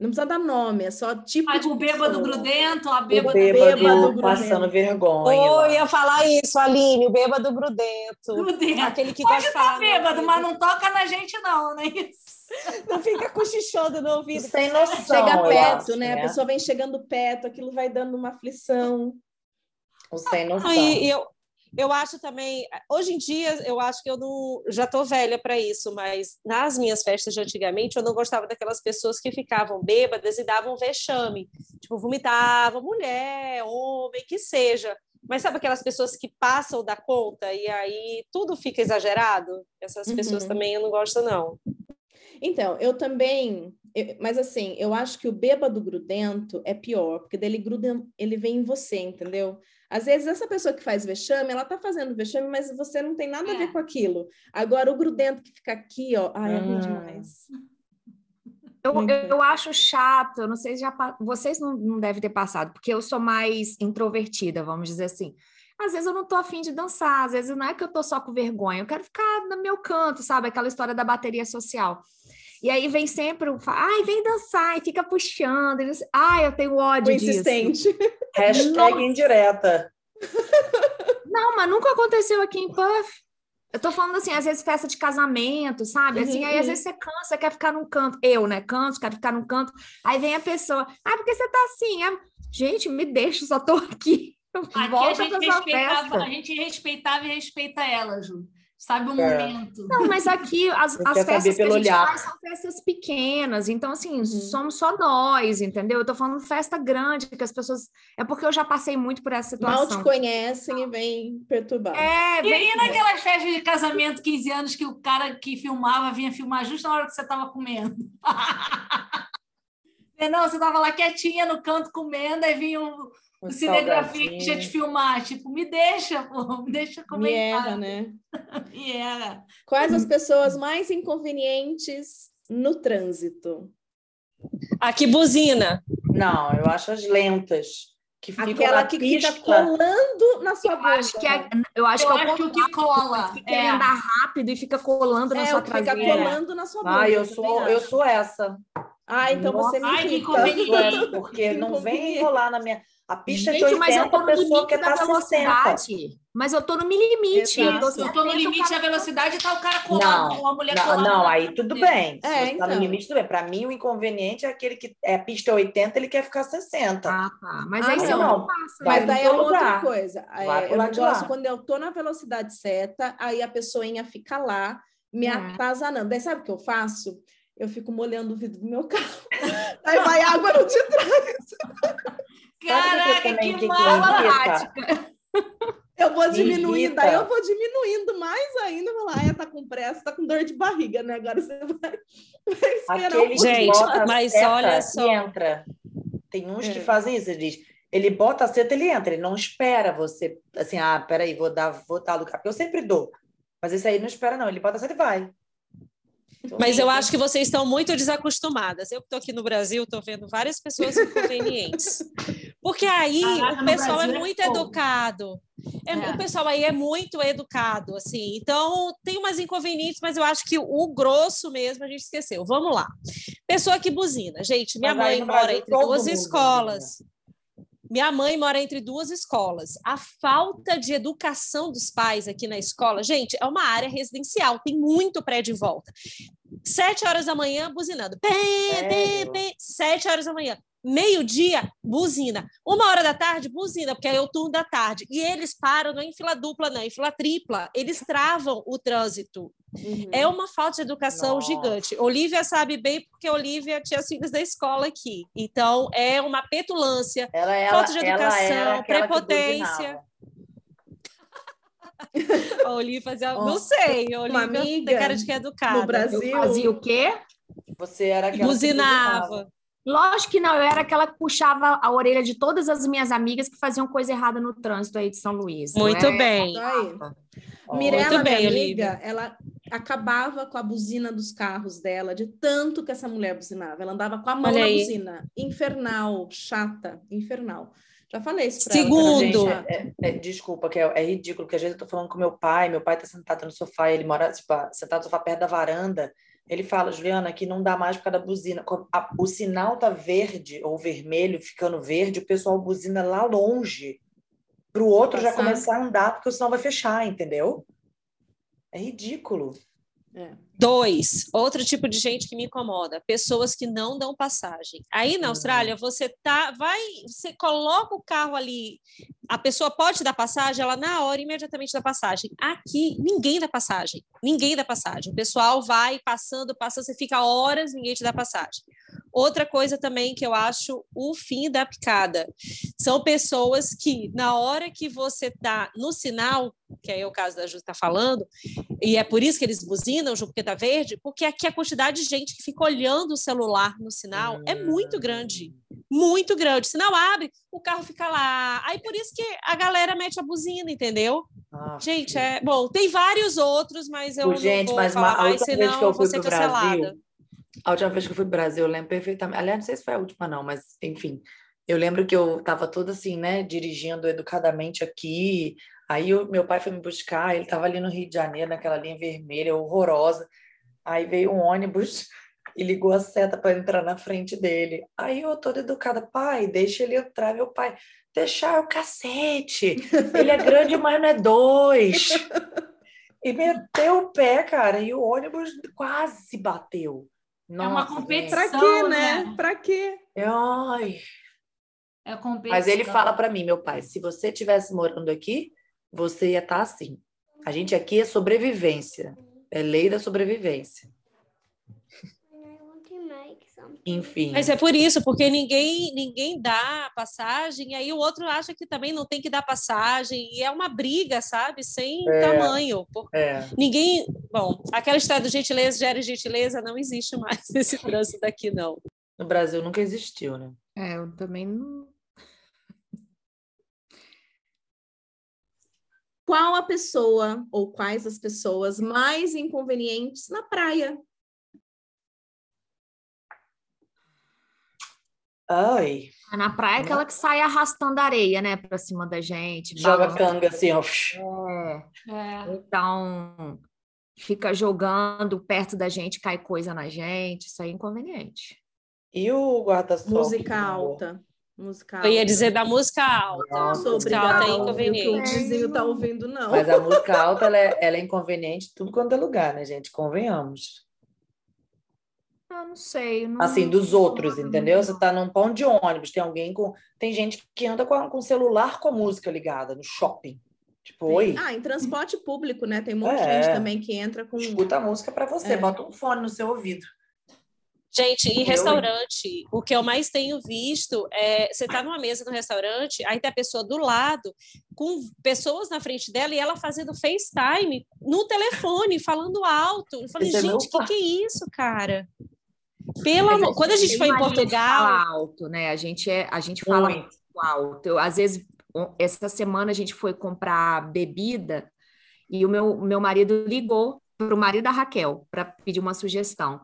Não precisa dar nome, é só tipo Ah, o bêbado pessoa. grudento, a O bêbada bêbado, bêbado passando grudento. vergonha. Ou ia falar isso, Aline, o bêbado grudento. grudento. Aquele que Pode gosta no bêbado, mas não toca na gente, não, né? Isso. não fica cochichando no ouvido. Sem noção. Chega perto, acho, né? A pessoa vem chegando perto, aquilo vai dando uma aflição. O sem noção. Aí eu, eu acho também, hoje em dia, eu acho que eu não, já estou velha para isso, mas nas minhas festas de antigamente, eu não gostava daquelas pessoas que ficavam bêbadas e davam vexame, tipo, vomitavam, mulher, homem, que seja. Mas sabe aquelas pessoas que passam da conta e aí tudo fica exagerado? Essas Uhum. pessoas também eu não gosto, não. Então, eu também, eu- mas assim, eu acho que o bêbado grudento é pior, porque dele gruda, ele vem em você, entendeu? Às vezes essa pessoa que faz vexame, ela tá fazendo vexame, mas você não tem nada a ver É. com aquilo. Agora o grudento que fica aqui, ó, ai, é ruim Hum. demais. Eu, eu, acho chato, eu não sei se já vocês não, não devem ter passado, porque eu sou mais introvertida, vamos dizer assim. Às vezes eu não tô afim de dançar, às vezes não é que eu tô só com vergonha, eu quero ficar no meu canto, sabe? Aquela história da bateria social. E aí vem sempre o. Ai, vem dançar, e fica puxando. e Ai, eu tenho ódio O disso. insistente. Hashtag Nossa. indireta. Não, mas nunca aconteceu aqui em Puff. Eu tô falando assim, às vezes festa de casamento, sabe? Assim, Uhum, aí às uhum. vezes você cansa, quer ficar num canto. Eu, né? Canso, quero ficar num canto. Aí vem a pessoa. Ah, porque você tá assim? Ah, gente, me deixa, só tô aqui. Aqui a Volta gente, pra sua respeitava, festa. a gente respeitava e respeita ela, Ju. Sabe o É. momento. Não, mas aqui as, as festas que a gente olhar. faz são festas pequenas, então assim, Uhum. somos só nós, entendeu? Eu tô falando festa grande, que as pessoas. É porque eu já passei muito por essa Mal situação. te conhecem e vem perturbar. É, vem e naquelas festas de casamento, 15 anos, que o cara que filmava vinha filmar justo na hora que você estava comendo. Não, você estava lá quietinha no canto comendo, aí vinha o, Um o cinegrafista te filmar. Tipo, me deixa, pô, me deixa Me comentar. erra, né? Me erra. Quais as pessoas mais inconvenientes no trânsito? Aqui buzina. Não, eu acho as lentas. Que ficam Aquela na que pista. fica colando na sua Eu bunda. acho que é, eu acho Eu que é o acho que que cola. que quer É. andar rápido e fica colando na É, sua o que fica traseira. colando na sua bunda. Ah, eu sou, eu sou essa. Ah, então você me Ai, que irrita. essa, porque não vem enrolar na minha. A pista de Gente, mas eu 80, tô a no pessoa limite quer da estar 60. velocidade. Mas eu tô no limite. Eu tô, Exato. Eu estou no 70, limite o da cara- velocidade e tá o cara colado, Não, ou a mulher Não, colada. não, aí tudo bem. Se É, você tá no então. limite, tudo bem. Para mim, o inconveniente é aquele que é a pista é 80, ele quer ficar 60. Ah, tá. Mas Ah, aí você não. não passa. Vai Mas daí é outra coisa. É, eu não gosto quando eu tô na velocidade certa, aí a pessoinha fica lá me É. atazanando. Daí sabe o que eu faço? Eu fico molhando o vidro do meu carro. aí vai água no de trás. Caraca, também que que mala! irrita? Eu vou diminuindo, irrita. daí eu vou diminuindo mais ainda. Lá, ah, tá com pressa, tá com dor de barriga, né? Agora você vai, vai esperar Aquele um que Gente, mas olha só. entra. Tem uns que É. fazem isso, ele diz. Ele bota a seta, ele entra, ele não espera você, assim, ah, peraí, vou dar, vou dar lugar, porque eu sempre dou. Mas esse aí não espera, não, ele bota a seta e vai. Então, Mas eu acho que vocês estão muito desacostumadas. Eu que estou aqui no Brasil, estou vendo várias pessoas inconvenientes. Porque aí Caraca, o pessoal Brasil é é muito fogo. educado. É- É. O pessoal aí é muito educado, assim. Então, tem umas inconvenientes, mas eu acho que o grosso mesmo a gente esqueceu. Vamos lá. Pessoa que buzina. Gente, minha Mas mãe mora Brasil entre duas escolas. Minha mãe mora entre duas escolas. A falta de educação dos pais aqui na escola, gente, é uma área residencial, tem muito prédio em volta. Sete horas da manhã, buzinando. Sete horas da manhã. Meio-dia, buzina. Uma hora da tarde, buzina, porque é o turno da tarde. E eles param, não é em fila dupla, não, é em fila tripla. Eles travam o trânsito. Uhum. É uma falta de educação Nossa. gigante. Olivia sabe bem, porque Olivia tinha as filhas da escola aqui. Então, é uma petulância. Ela, ela, falta de educação, prepotência. A Olivia fazia. Ó, não sei, a Olivia amiga tem cara de que é educada. no Brasil. Eu fazia o quê? Você era aquela que Buzinava. Lógico que não, eu era aquela que puxava a orelha de todas as minhas amigas que faziam coisa errada no trânsito aí de São Luís. Muito é? bem. Ó, Mirella, Muito bem, minha Olivia. amiga, ela acabava com a buzina dos carros dela, de tanto que essa mulher buzinava. Ela andava com a mão Olha na aí. buzina. Infernal, chata, infernal. Já falei isso pra ela. Segundo. que Gente, era chata. é, é- desculpa, que é, é ridículo, porque às vezes eu tô falando com meu pai, meu pai tá sentado no sofá, ele mora, tipo, sentado no sofá perto da varanda, ele fala, Juliana, aqui não dá mais por causa da buzina. A- o sinal tá verde ou vermelho, ficando verde, o pessoal buzina lá longe, pro outro já começar a andar, porque o sinal vai fechar, entendeu? É ridículo. É. Dois, outro tipo de gente que me incomoda, pessoas que não dão passagem. Aí na Uhum. Austrália, você tá, vai, você coloca o carro ali, a pessoa pode dar passagem, ela na hora imediatamente dá passagem. Aqui ninguém dá passagem, ninguém dá passagem. O pessoal vai passando, passando, você fica horas, ninguém te dá passagem. Outra coisa também que eu acho o fim da picada são pessoas que na hora que você tá no sinal, que é o caso da Ju está falando, e é por isso que eles buzinam, Ju, porque tá verde, porque aqui a quantidade de gente que fica olhando o celular no sinal é muito grande. Muito grande. O sinal abre, o carro fica lá. Aí por isso que a galera mete a buzina, entendeu? Ah, Gente, é. Bom, tem vários outros, mas eu gente, não vou mas falar a mais, última vez senão que eu vou fui ser cancelada. Brasil, a última vez que eu fui pro Brasil, eu lembro perfeitamente. Aliás, não sei se foi a última, não, mas enfim. Eu lembro que eu tava toda assim, né, dirigindo educadamente aqui. Aí o meu pai foi me buscar, ele tava ali no Rio de Janeiro, naquela linha vermelha, horrorosa. Aí veio um ônibus e ligou a seta para entrar na frente dele. Aí eu toda educada, pai, deixa ele entrar, meu pai. Deixar o cacete. Ele é grande, mas não é dois. E meteu o pé, cara, e o ônibus quase bateu. Nossa, é uma competição. Pra quê, né? né? Pra quê? Ai. É competição. Mas ele fala para mim, meu pai, se você tivesse morando aqui, você ia estar tá assim. A gente aqui é sobrevivência. É lei da sobrevivência. Enfim. Mas é por isso, porque ninguém ninguém dá passagem, aí o outro acha que também não tem que dar passagem, e é uma briga, sabe? Sem é, tamanho. É. Ninguém. Bom, aquela história do gentileza gera gentileza não existe mais nesse trânsito daqui, não. No Brasil nunca existiu, né? É, eu também não. Qual a pessoa ou quais as pessoas mais inconvenientes na praia? Ai. Na praia, é aquela que sai arrastando areia, né, pra cima da gente. Joga balão. canga assim, ó. É. é. Então, fica jogando perto da gente, cai coisa na gente, isso aí é inconveniente. E o guarda-sol? Música alta. Música Eu ia dizer da música alta. Nossa, música alta é inconveniente. O vizinho tá ouvindo, não. Mas a música alta, ela é, ela é inconveniente tudo quanto é lugar, né, gente? Convenhamos. Ah, não sei. Não... Assim, dos outros, entendeu? Você tá num pão de ônibus, tem alguém com. Tem gente que anda com, com celular com a música ligada no shopping. Tipo, oi. Ah, em transporte público, né? Tem um monte é. de gente também que entra com. Escuta a música para você, é. bota um fone no seu ouvido. Gente, em restaurante, o que eu mais tenho visto é você tá numa mesa no restaurante, aí tem a pessoa do lado, com pessoas na frente dela e ela fazendo FaceTime no telefone, falando alto. Eu falei, Esse é gente, o é que, que é isso, cara? Pela, quando a gente foi em Portugal, alto, né? A gente é, a gente fala muito alto. Eu, às vezes, essa semana a gente foi comprar bebida e o meu, meu marido ligou para o marido da Raquel para pedir uma sugestão.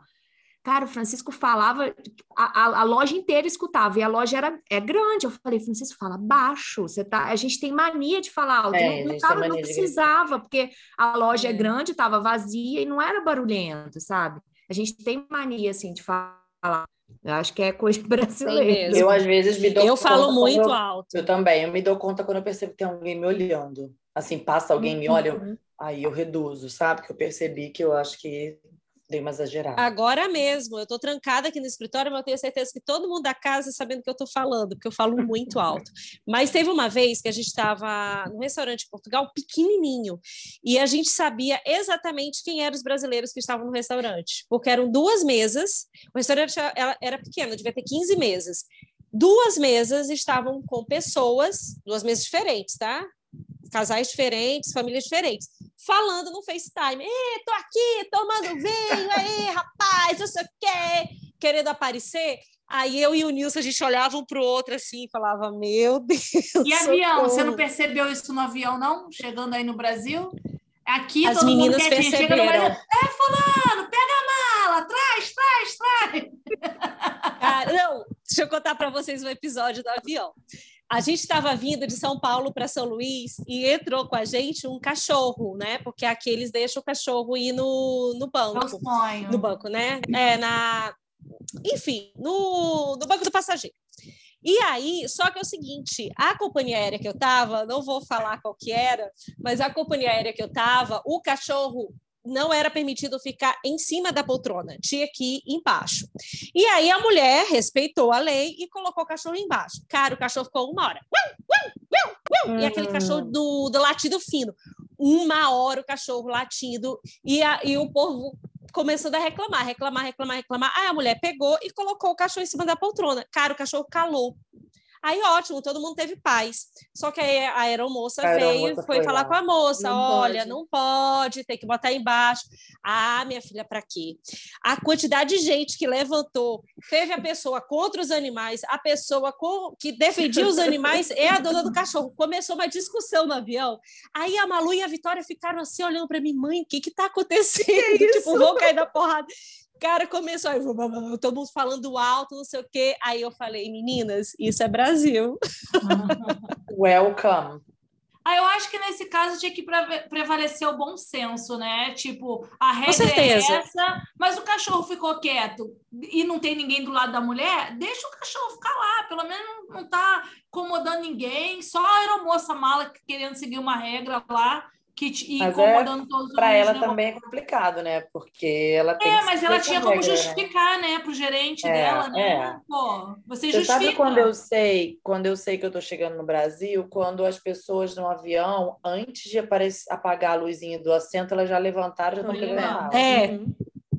Cara, o Francisco falava, a, a, a, loja inteira escutava, e a loja era é grande. Eu falei, Francisco, fala baixo. Você tá, a gente tem mania de falar alto. É, não, não, não precisava, porque a loja é, é grande, estava vazia e não era barulhento, sabe? A gente tem mania, assim, de falar. Eu acho que é coisa brasileira. Eu, às vezes, me dou Eu falo muito eu, alto. Eu também. Eu me dou conta quando eu percebo que tem alguém me olhando. Assim, passa alguém me olha, eu, uhum. aí eu reduzo, sabe? Que eu percebi que eu acho que Dei uma exagerada. Agora mesmo, eu estou trancada aqui no escritório, mas eu tenho certeza que todo mundo da casa sabendo que eu estou falando, porque eu falo muito alto. Mas teve uma vez que a gente estava no restaurante em Portugal, pequenininho, e a gente sabia exatamente quem eram os brasileiros que estavam no restaurante, porque eram duas mesas, o restaurante era pequeno, devia ter 15 mesas. Duas mesas estavam com pessoas, duas mesas diferentes, tá? Casais diferentes, famílias diferentes, falando no FaceTime. Ê, tô aqui, tomando vinho, aí, rapaz, não sei o quê, querendo aparecer. Aí eu e o Nilson, a gente olhava um para o outro assim e falava, meu Deus. E avião, você não percebeu isso no avião, não? Chegando aí no Brasil? Aqui As meninas perceberam. Brasil, é, fulano, pega a mala, traz, traz, traz. Ah, não, deixa eu contar para vocês um episódio do avião. A gente estava vindo de São Paulo para São Luís e entrou com a gente um cachorro, né? Porque aqui eles deixam o cachorro ir no, no banco. sonho. No banco, né? É, na... Enfim, no, no banco do passageiro. E aí, só que é o seguinte, a companhia aérea que eu estava, não vou falar qual que era, mas a companhia aérea que eu estava, o cachorro não era permitido ficar em cima da poltrona, tinha que ir embaixo. E aí a mulher respeitou a lei e colocou o cachorro embaixo. Cara, o cachorro ficou uma hora. E aquele cachorro do, do latido fino. Uma hora o cachorro latindo e, a, e o povo começando a reclamar, reclamar, reclamar, reclamar. Aí a mulher pegou e colocou o cachorro em cima da poltrona. Cara, o cachorro calou. Aí, ótimo, todo mundo teve paz. Só que aí a aeromoça a veio e foi, foi falar lá. com a moça: não olha, pode. não pode, tem que botar embaixo. Ah, minha filha, para quê? A quantidade de gente que levantou, teve a pessoa contra os animais, a pessoa com, que defendia os animais é a dona do cachorro. Começou uma discussão no avião. Aí a Malu e a Vitória ficaram assim olhando para mim, mãe, o que que tá acontecendo? Que tipo, vou cair na porrada. Cara, começou aí, todo mundo falando alto, não sei o quê. Aí eu falei, meninas, isso é Brasil. Welcome. Aí eu acho que nesse caso tinha que prevalecer o bom senso, né? Tipo, a regra é essa, mas o cachorro ficou quieto e não tem ninguém do lado da mulher, deixa o cachorro ficar lá, pelo menos não, não tá incomodando ninguém, só a aeromoça mala querendo seguir uma regra lá que, te- e Mas incomodando todos os Para ela negócios. também é complicado, né? Porque ela tem É, que mas ela tinha como regra, né? justificar, né, pro gerente É, dela, né? é. Pô, você, Você justifica. sabe quando eu sei, quando eu sei que eu tô chegando no Brasil, quando as pessoas no avião, antes de aparecer, apagar a luzinha do assento, elas já levantaram, já estão mala. É. Uhum.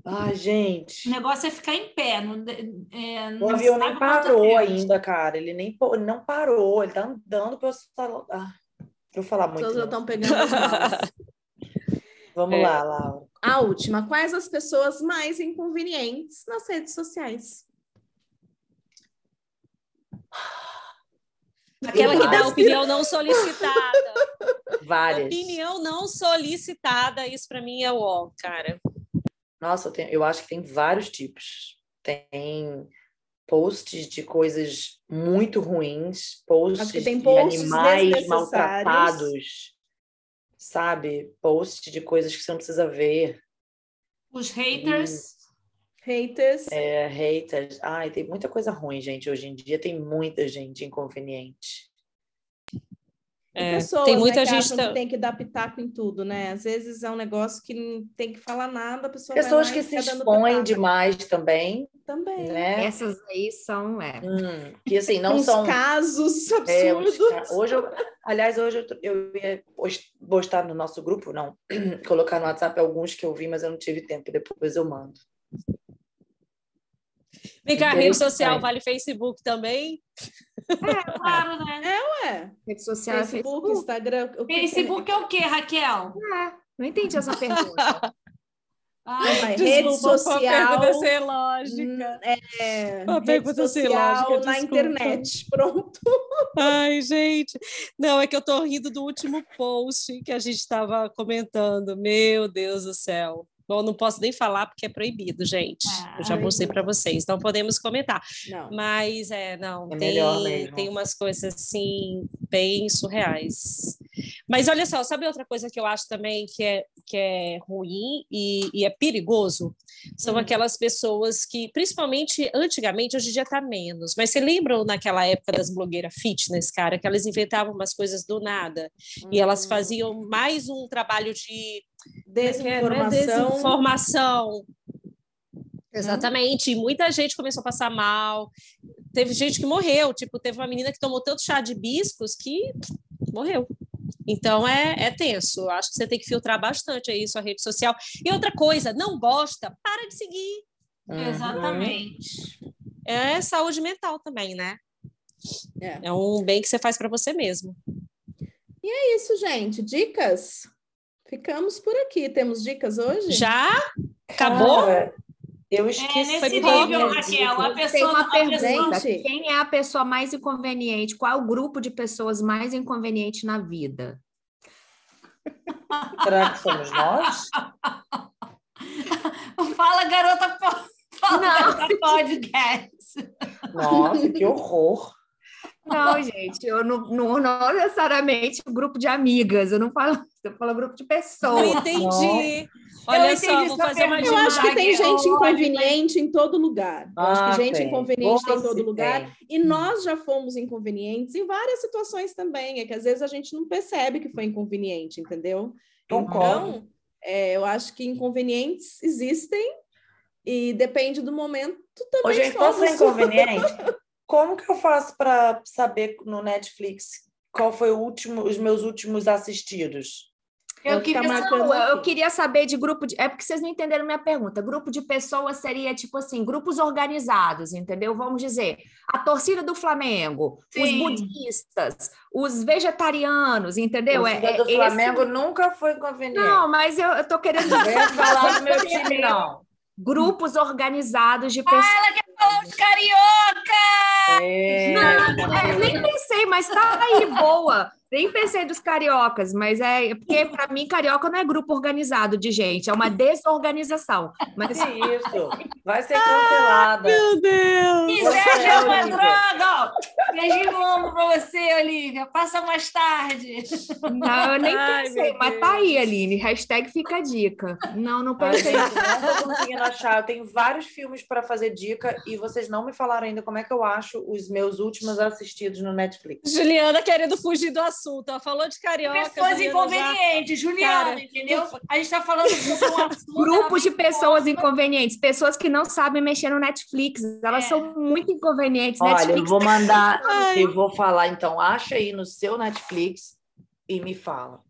Ai, gente. O negócio é ficar em pé. Não, é, O não avião sabe nem parou ainda, cara. Ele nem não parou, ele tá andando pelo salão. Ah, vou falar muito. Todos já estão pegando as malas. Vamos É. lá, Laura. A última. Quais as pessoas mais inconvenientes nas redes sociais? Aquela que dá opinião não solicitada. Várias. Opinião não solicitada, isso para mim é o ó, cara. Nossa, eu, tenho- eu acho que tem vários tipos. Tem posts de coisas muito ruins, posts de posts animais maltratados, sabe? Posts de coisas que você não precisa ver. Os haters. Haters. É, haters. Ai, tem muita coisa ruim, gente. Hoje em dia tem muita gente inconveniente. É, pessoas, tem muita né, que gente acham que tem que dar pitaco em tudo, né? Às vezes é um negócio que não tem que falar nada, a pessoa Pessoas vai que se expõem pitaco. demais também, Também. né? Essas aí são, é. Hum, que assim, não Uns são. casos É, os absurdos. ca- hoje eu, aliás, hoje eu, eu ia pos- postar no nosso grupo, não, colocar no WhatsApp alguns que eu vi, mas eu não tive tempo, depois eu mando. Vem cá, rede social vale Facebook também? Claro, né? Ué, Rede social é Facebook, Facebook. Instagram. o Facebook é o quê, Raquel? É, não entendi essa pergunta. Ah, Vai, rede Desculpa, uma social. pergunta sem lógica. É, Uma rede pergunta sem social lógica, na internet. Pronto. Ai, gente. Não, é que eu tô rindo do último post que a gente estava comentando. Meu Deus do céu. Bom, não posso nem falar porque é proibido, gente. Eu já mostrei para vocês, não podemos comentar. Não. Mas é, não, É tem, tem umas coisas assim bem surreais. Mas olha só, sabe outra coisa que eu acho também que é, que é ruim e, e é perigoso? São Hum. aquelas pessoas que, principalmente antigamente, hoje em dia tá menos, mas você lembram naquela época das blogueiras fitness, cara, que elas inventavam umas coisas do nada e elas Hum. faziam mais um trabalho de Desinformação. desinformação. Exatamente, e muita gente começou a passar mal. Teve gente que morreu, tipo, teve uma menina que tomou tanto chá de hibiscos que morreu. Então é, é tenso. Acho que você tem que filtrar bastante aí sua rede social. E outra coisa, não gosta, para de seguir. Uhum. exatamente. É saúde mental também, né? É. É um bem que você faz para você mesmo. É isso, gente. Dicas? Ficamos por aqui. Temos dicas hoje? Já? Acabou? Cara, eu É esqueci. nesse Foi nível. Raquel. A Tem pessoa, uma a pessoa- pergunta: Gente. quem é a pessoa mais inconveniente? Qual é o grupo de pessoas mais inconveniente na vida? Será que somos nós? Fala, garota, fala, Não. garota podcast. Nossa, que horror. Não, gente, eu não, não, não necessariamente grupo de amigas, eu não falo, eu falo grupo de Não pessoas. entendi. Olha só, entendi vou fazer uma. Eu acho que tem gente inconveniente em todo lugar. Eu acho Ah, que gente tem. inconveniente tem em todo lugar. tem. E nós já fomos inconvenientes em várias situações também. É que às vezes a gente não percebe que foi inconveniente, entendeu? Concordo. Então, é, eu acho que inconvenientes existem e depende do momento também. Gente, posso ser inconveniente? Como que eu faço para saber no Netflix qual foi o último, os meus últimos assistidos? É Eu tá queria Não, eu queria saber de grupo de. É porque vocês não entenderam minha pergunta. Grupo de pessoas seria tipo assim, grupos organizados, entendeu? Vamos dizer, a torcida do Flamengo, os Sim. budistas, os vegetarianos, entendeu? O É, do é esse- Flamengo nunca foi inconveniente. Não, mas eu, eu tô querendo Não dizer venha falar do meu time, não. Grupos organizados de pessoas. Os carioca! É, Não, é, nem pensei, mas tá aí, boa. Nem pensei dos cariocas, mas é porque para mim carioca não é grupo organizado de gente, é uma desorganização. Mas Que isso? Vai ser cancelada. Meu Deus! Inveja, é, Olivia. Madruga! Beijinho no ombro pra você, Olivia. Passa mais tarde. não, eu nem Ai, pensei, meu mas tá aí, Aline. Hashtag fica a dica. Não, não Ai, pensei. gente, não tô conseguindo achar. Eu tenho vários filmes para fazer dica e vocês não me falaram ainda como é que eu acho os meus últimos assistidos no Netflix. Juliana querendo fugir do assunto. Ela falou de carioca. Pessoas Juliana já- inconvenientes, Juliana, Cara, entendeu? A gente tá falando sobre um assunto. Grupos de pessoas inconvenientes, pessoas que não sabem mexer no Netflix, elas É. são muito inconvenientes. Olha, eu Netflix vou mandar, Ai. eu vou falar então, acha aí no seu Netflix e me fala.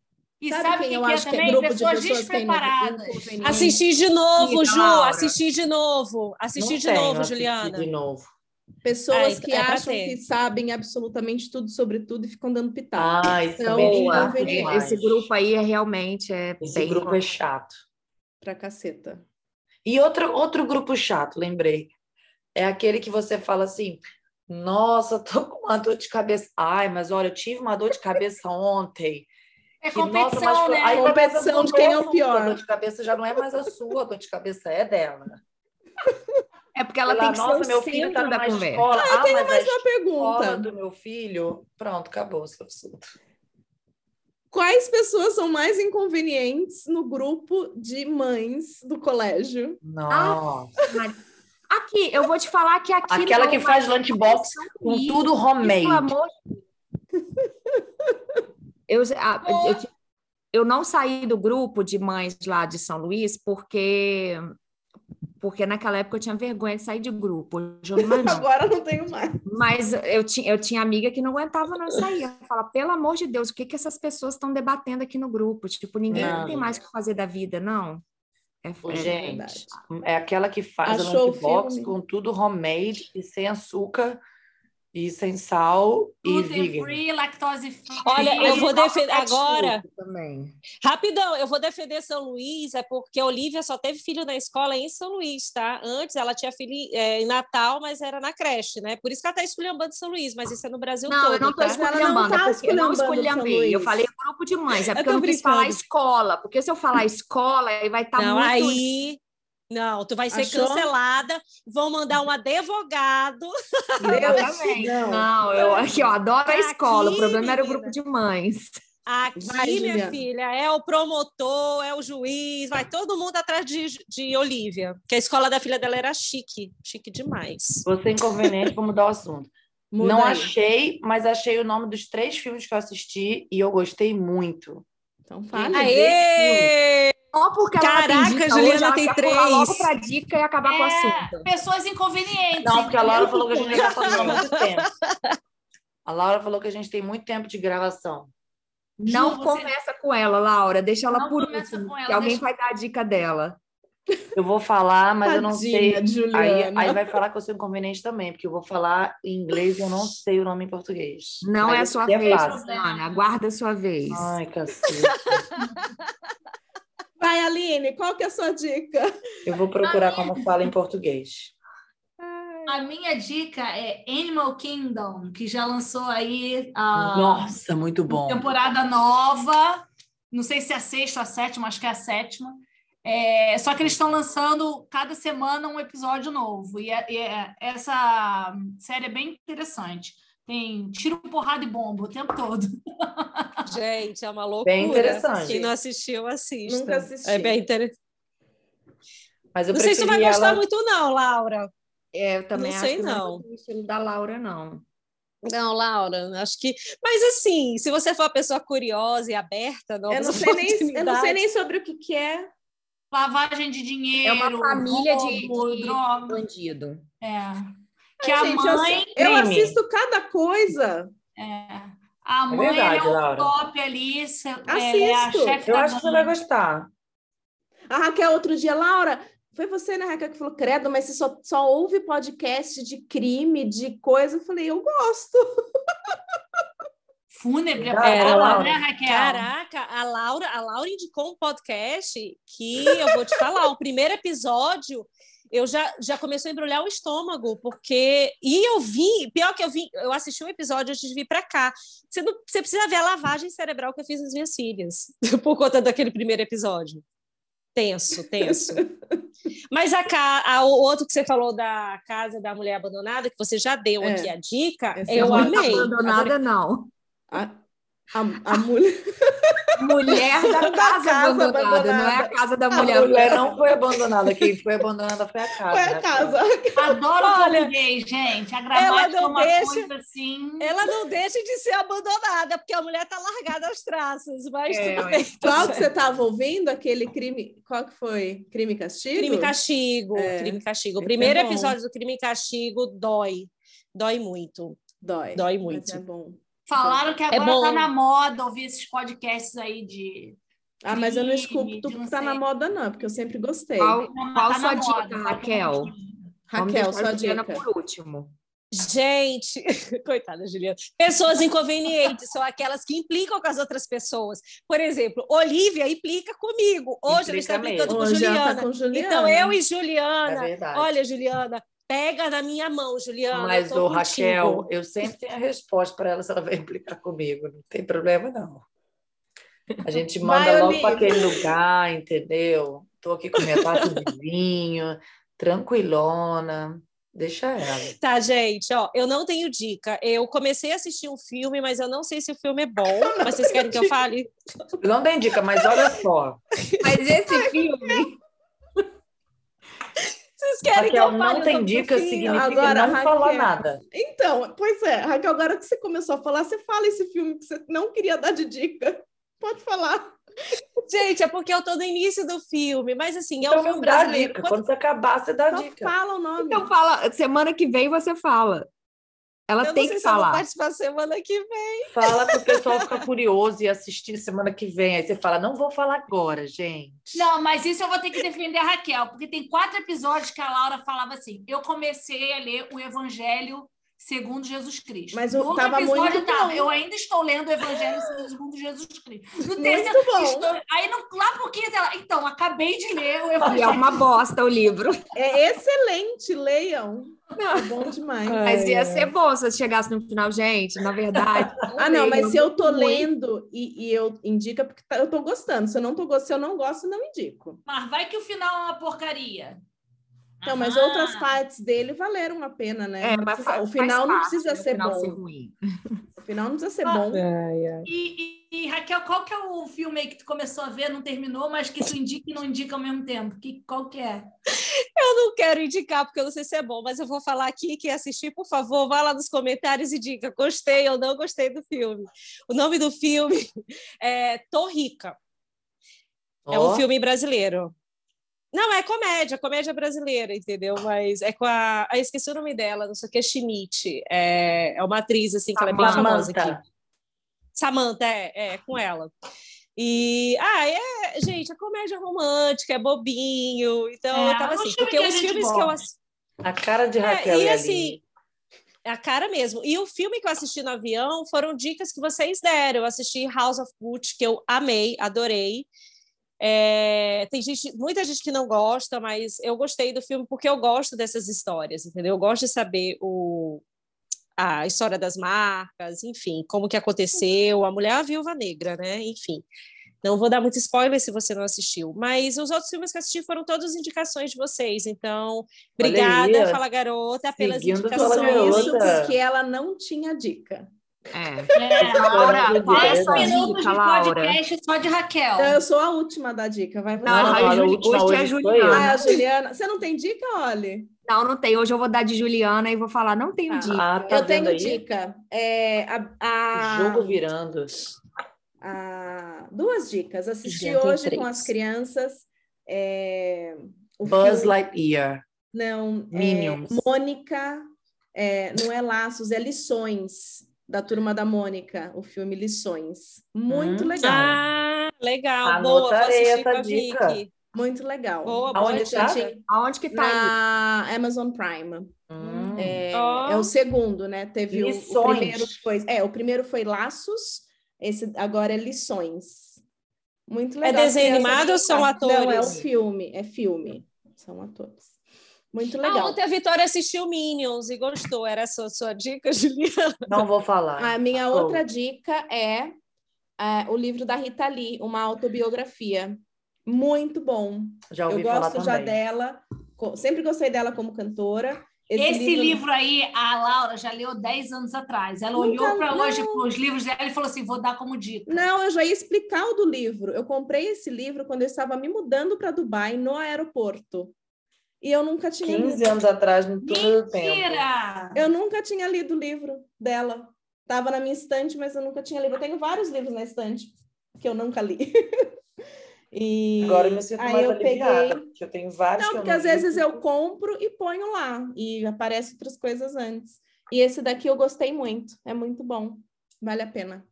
E Sabe sabe, quem eu que é acho que é também? grupo de pessoas pessoas que têm despreparadas. inconvenientes? Assistir de novo, Ih, Ju. Assistir de novo. Assistir de novo, Juliana. De novo. Pessoas Ai, que é acham que sabem absolutamente tudo sobre tudo e ficam dando pitaco. Ah, isso Então, é inconveniente. demais. Esse grupo aí é realmente é Esse bem grupo é chato. Pra caceta. E outro, outro grupo chato, lembrei. É aquele que você fala assim: Nossa, tô com uma dor de cabeça. Ai, mas olha, eu tive uma dor de cabeça ontem. É Que, nossa, competição, mas foi- né? Aí Competição de quem é o "Nossa, A pior." dor de cabeça já não é mais a sua, a dor de cabeça é dela. É porque ela Sei tem que nossa, ser meu o filho centro tá da conversa. escola. Ah, mas a Mais uma escola pergunta. do meu filho. Pronto, acabou seu assunto. Quais pessoas são mais inconvenientes no grupo de mães do colégio? Nossa. Aqui, eu vou te falar que aqui Aquela que faz lunchbox com Luís, tudo homemade. Pelo amor de eu, a- eu, eu, eu não saí do grupo de mães lá de São Luís porque porque naquela época eu tinha vergonha de sair de grupo. Hoje eu não mais não. Agora não tenho mais. Mas eu tinha, eu tinha amiga que não aguentava não sair. Eu falava, pelo amor de Deus, o que, que essas pessoas estão debatendo aqui no grupo? Tipo, ninguém Não. tem mais o que fazer da vida, não. É, Ô, é- gente, é aquela que faz a Achou o lunchbox com tudo homemade e sem açúcar e sem sal e vegan. free, lactose free. Olha, eu vou defender agora. também. Rapidão, eu vou defender São Luís, é porque a Olivia só teve filho na escola em São Luís, tá? Antes ela tinha filho é, em Natal, mas era na creche, né? Por isso que ela tá esculhambando São Luís, mas isso é no Brasil Não, todo, eu não tô tá? esculhambando, tá porque eu não esculhambei. Eu falei grupo de mães, é Eu porque eu, tô não quis falar escola, porque se eu falar escola, aí vai estar Não, muito... aí... Não, tu vai ser Achou? cancelada, vão mandar um advogado. Exatamente. Não. Não, eu aqui, ó, adoro a Aqui, escola, o problema era o menina. grupo de mães. Aqui, Vai, minha Juliana. filha, é o promotor, é o juiz, vai todo mundo atrás de, de Olivia, que a escola da filha dela era chique, chique demais. Você é inconveniente, vou mudar o assunto. Muda não aí. achei, mas achei o nome dos três filmes que eu assisti e eu gostei muito. Então fale. Aê! Só porque ela Caraca, tem dica Juliana tem três. logo pra dica e acabar com o É, assunto. Pessoas inconvenientes. Não, porque a Laura falou que a gente já tá falando há muito tempo. A Laura falou que a gente tem muito tempo de gravação. Não Ju, você- começa com ela, Laura, deixa ela Não por último, com ela, que alguém deixa- vai dar a dica dela. Eu vou falar, mas eu não sei. Tadinha Aí, Juliana. aí vai falar que eu sou inconveniente também, porque eu vou falar em inglês e eu não sei o nome em português. Não Mas é a sua aqui vez. Luciana. Aguarda a sua vez. Ai, cacete. Vai, Aline, qual que é a sua dica? Eu vou procurar como fala em português. A minha dica é Animal Kingdom, que já lançou aí a Nossa, muito bom. temporada nova. Não sei se é a sexta ou a sétima, acho que é a sétima. É, só que eles estão lançando cada semana um episódio novo. E, é- e é- essa série é bem interessante. Tem tiro, porrada e bomba o tempo todo. Gente, é uma loucura. Bem interessante. Quem não assistiu, assista. Nunca assisti. É bem interessante. Mas eu Não sei se vai gostar ela- muito, não, Laura. É, eu também Não acho sei, que não. é o estilo da Laura, não. Não, Laura, acho que. Mas assim, se você for uma pessoa curiosa e aberta, Eu novas não, sei nem, eu não sei nem sobre o que, que é. Lavagem de dinheiro. É uma família de- roubo, de- droga. Bandido. É. Que Ai, a gente, eu mãe. Eu crime. assisto cada coisa. É. A É mãe verdade, é o Laura. top ali. Ela é a Assisto. chefe Eu da acho que você vai gostar. A Raquel, outro dia, Laura, foi você, né, Raquel, que falou, credo, mas você só, só ouve podcast de crime, de coisa. Eu falei, eu gosto. Fúnebre é pra Laura. né, Raquel? Caraca, a Laura, a Laura indicou um podcast que eu vou te falar, o primeiro episódio eu já, já começou a embrulhar o estômago, porque. E eu vi, pior que eu vi, eu assisti um episódio antes de vir para cá. Você, não, você precisa ver a lavagem cerebral que eu fiz nas minhas filhas, por conta daquele primeiro episódio. Tenso, tenso. Mas a, a- o outro que você falou da casa da mulher abandonada, que você já deu É. aqui a dica, eu é amei. abandonada, não. A, a, a mulher. Mulher da Da casa, casa abandonada, não é abandonada. a casa da A mulher. mulher não foi abandonada, quem foi abandonada foi a casa. Foi a Raquel. casa. Adoro Olha, português, gente. A gramática é uma deixa- coisa assim. Ela não deixa de ser abandonada, porque a mulher tá largada aos traços, mas É, tudo bem. Qual que você estava ouvindo? Aquele crime. Qual que foi? Crime e castigo? Crime e Castigo, É, Crime e Castigo. O esse primeiro é episódio do Crime e Castigo dói. Dói muito. Dói. Dói mas muito. é bom. Falaram que É agora bom. tá na moda ouvir esses podcasts aí de. Ah, mas eu não escuto não que tá na moda, não, porque eu sempre gostei. Qual, qual tá sua dica, moda, tá Raquel? Raquel, sua dica. por último. Gente, coitada, Juliana. Pessoas inconvenientes são aquelas que implicam com as outras pessoas. Por exemplo, Olivia implica comigo. Hoje ela Implica está implicando com ela Juliana. tá com Juliana. Então, eu e É Juliana. verdade. olha, Juliana, pega na minha mão, Juliana. Mas, eu ô, Raquel, contigo. eu sempre tenho a resposta para ela se ela vai implicar comigo. Não tem problema, não. A gente manda Vai, logo para aquele lugar, entendeu? Estou aqui com minha taça de vinho, tranquilona. Deixa ela. Tá, gente, ó, eu não tenho dica. Eu comecei a assistir um filme, mas eu não sei se o filme é bom. Mas vocês querem que eu fale? Não tem dica, mas olha só. Mas esse filme. Vocês querem que Raquel, eu fale? não tem dica filme? significa Agora, não falar Raquel. nada. Então, pois é, Raquel, agora que você começou a falar, você fala esse filme que você não queria dar de dica. Pode falar. Gente, é porque eu tô no início do filme, mas assim, é um Então filme não dá brasileiro. dica. Quando- Quando você acabar, você dá Então dica. fala o nome. Então fala, semana que vem você fala. Ela Eu não tem sei que se eu vou falar. participar semana que vem. Fala para o pessoal ficar curioso e assistir semana que vem. Aí você fala, não vou falar agora, gente. Não, mas isso eu vou ter que defender a Raquel, porque tem quatro episódios que a Laura falava assim: eu comecei a ler o Evangelho segundo Jesus Cristo. Mas no o- outro tava episódio muito tava, bom. eu ainda estou lendo o Evangelho segundo Jesus Cristo. No Muito terceiro, bom. estou- aí no, lá por quinto, ela, então, acabei de ler o E é Evangelho. uma bosta o livro. É excelente, leiam. É bom demais. Mas ia ser bom se eu chegasse no final, gente. Na verdade. Ah, não, mas se eu tô muito. lendo e, e eu indica porque tá- eu tô gostando. Se eu não tô gostando, se eu não gosto, não indico. Mas vai que o final é uma porcaria. Então, mas Aham. outras partes dele valeram a pena, né? É, Não mas precisa- fa- o faz final não precisa ser final bom. ser ruim. O final não precisa ser Ah, bom. E, e- e, Raquel, qual que é o filme aí que tu começou a ver, não terminou, mas que tu indica e não indica ao mesmo tempo? Que, qual que é? Eu não quero indicar, porque eu não sei se é bom, mas eu vou falar aqui que assistir, por favor, vá lá nos comentários e diga gostei ou não gostei do filme. O nome do filme é Tô Rica. É um filme brasileiro. Não, é comédia, comédia brasileira, entendeu? Mas é com a. Ah, esqueci o nome dela, não sei o que, Schmidt. É, é uma atriz, assim, que ela é bem famosa aqui. Samantha. Samantha, é, é, com ela. E, ah, é, gente, é comédia romântica, é bobinho. Então, É, eu tava assim, filme porque os filmes que eu assisti. A cara de É, Raquel e e, assim, Aline. É a cara mesmo. E o filme que eu assisti no avião foram dicas que vocês deram. Eu assisti House of Gucci, que eu amei, adorei. É, tem gente, muita gente que não gosta, mas eu gostei do filme porque eu gosto dessas histórias, entendeu? Eu gosto de saber o, a história das marcas, enfim, como que aconteceu, a mulher é a viúva negra, né? Enfim. Não vou dar muito spoiler se você não assistiu, mas os outros filmes que eu assisti foram todas indicações de vocês. Então, obrigada, aí, Fala Garota, pelas seguindo Fala indicações. Garota. Isso porque ela não tinha dica. É. É, Laura, qual é a dez sua minutos dica, de podcast só de Raquel. Então, eu sou a última da dica. Vai você. Não, Não, a a última hoje é a hoje foi Juliana. Ah, a Juliana. Você não tem dica, Olli? Não, não tem. Hoje eu vou dar de Juliana e vou falar, não tenho Ah. dica. Ah, tá eu tenho aí? dica. É, a, a- Jogo virando. a- duas dicas. Assisti hoje com três. as crianças. é, o Buzz filme- Lightyear. Não, é, Minions. Mônica, é, não é Laços, é Lições, da Turma da Mônica, o filme Lições. Muito Hum. legal, Ah, legal. Boa, vou assistir com a dica. Vicky. Muito legal. Boa, boa Aonde tá? Gente, Aonde que tá aí? na Amazon Prime. Hum. É, Ó. é o segundo, né? Teve o, o primeiro que foi. É, o primeiro foi Laços, esse agora é Lições. Muito legal. as desenho animado ou são gostaram. Não, é atores? filme, é filme. São atores. Muito Ah, legal. ontem a Vitória assistiu Minions e gostou. Era essa a sua dica, Juliana? Não vou falar. A minha outra dica é, é, o livro da Rita Lee, uma autobiografia. Muito bom. Já Eu ouvi falar gosto já também. dela, sempre gostei dela como cantora. Esse, livro... aí, a Laura já leu 10 anos atrás. Ela Nunca- olhou para hoje para os livros dela e falou assim: vou dar como dica. Não, eu já ia explicar o do livro. Eu comprei esse livro quando eu estava me mudando para Dubai, no aeroporto. E eu nunca tinha 15 lido. anos atrás, no túnel do tempo. Mentira! Eu nunca tinha lido o livro dela. Estava na minha estante, mas eu nunca tinha lido. Eu tenho vários livros na estante que eu nunca li. e Agora eu me sinto aí mais eu aliviada, peguei. porque eu tenho vários Não, porque às vezes eu compro e ponho lá e aparece outras coisas antes. E esse daqui eu gostei muito, é muito bom, vale a pena.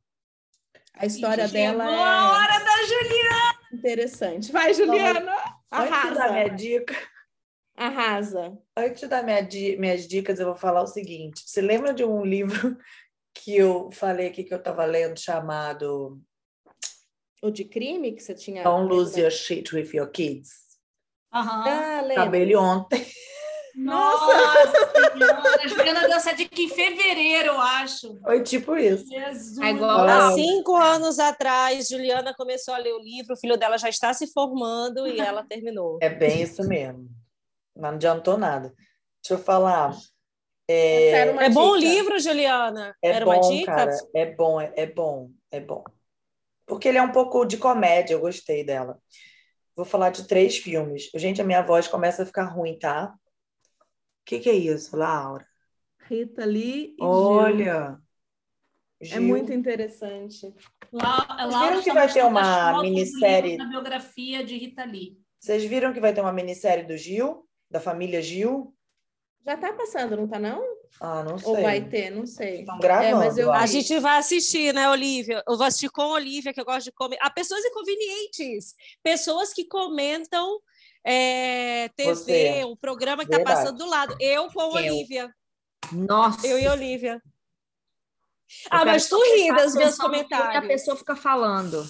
A história chegou dela a é hora da Juliana! interessante. Vai, Juliana! Antes de dar minha Arrasa! dica, Arrasa! antes de dar minha di- minhas dicas, eu vou falar o seguinte. Você lembra de um livro que eu falei aqui que eu estava lendo chamado O de crime que você tinha. Don't Lose Your Shit with Your Kids? Aham. Ah, lembro. Acabei ele ontem. Nossa Juliana deu essa dica em fevereiro, eu acho. Foi tipo isso. Jesus! É igual- Há cinco anos atrás, Juliana começou a ler o livro, o filho dela já está se formando e ela terminou. É bem isso mesmo. Mas não adiantou nada. Deixa eu falar. Uma É bom o dica. livro, Juliana? É Era bom, uma dica? cara. É bom, é, é bom, é bom. Porque ele é um pouco de comédia, eu gostei dela. Vou falar de três filmes. Gente, a minha voz começa a ficar ruim, tá? O que, que é isso, Laura? Rita Lee e Gil. Olha. É Gil. muito interessante. La- Vocês Laura viram que está vai ter uma minissérie? da biografia de Rita Lee. Vocês viram que vai ter uma minissérie do Gil? Da família Gil? Já tá passando, não tá não? Ah, não sei. Ou vai ter, não sei. Estão gravando. É, mas eu. A gente vai assistir, né, Olivia? Eu vou assistir com a Olivia, que eu gosto de comer. Há pessoas inconvenientes, pessoas que comentam é, TV, Você. um programa que está passando do lado. Eu com a. Olivia. Nossa. Eu e a Olivia. Eu Ah, mas tu ri dos meus que A comentários. pessoa fica falando.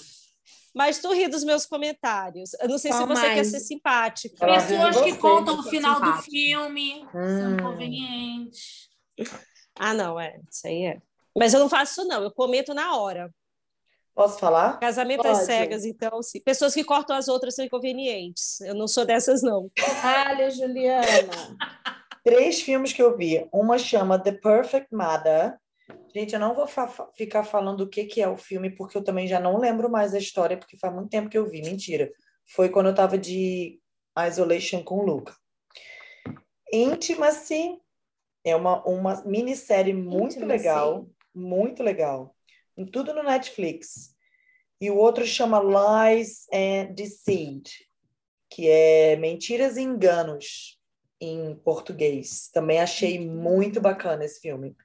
Mas tu ri dos meus comentários. Eu não sei se Qual você quer mais? ser simpática. Pessoas que você, contam o final do simpática. filme são Hum. inconvenientes. Ah, não, é. Isso aí é. Mas eu não faço isso, não. Eu comento na hora. Posso falar? Casamento às Pode. cegas, então, sim. Pessoas que cortam as outras são inconvenientes. Eu não sou dessas, não. Olha, Juliana. Três filmes que eu vi. Uma chama The Perfect Mother. Gente, eu não vou fa- fa- ficar falando o que, que é o filme, porque eu também já não lembro mais a história, porque faz muito tempo que eu vi. Mentira. Foi quando eu tava de Isolation com o Luca. Intimacy é uma, uma minissérie muito Intimacy. legal. Muito legal. Tudo no Netflix. E o outro chama Lies and Deceit, que é Mentiras e Enganos em português. Também achei muito bacana esse filme.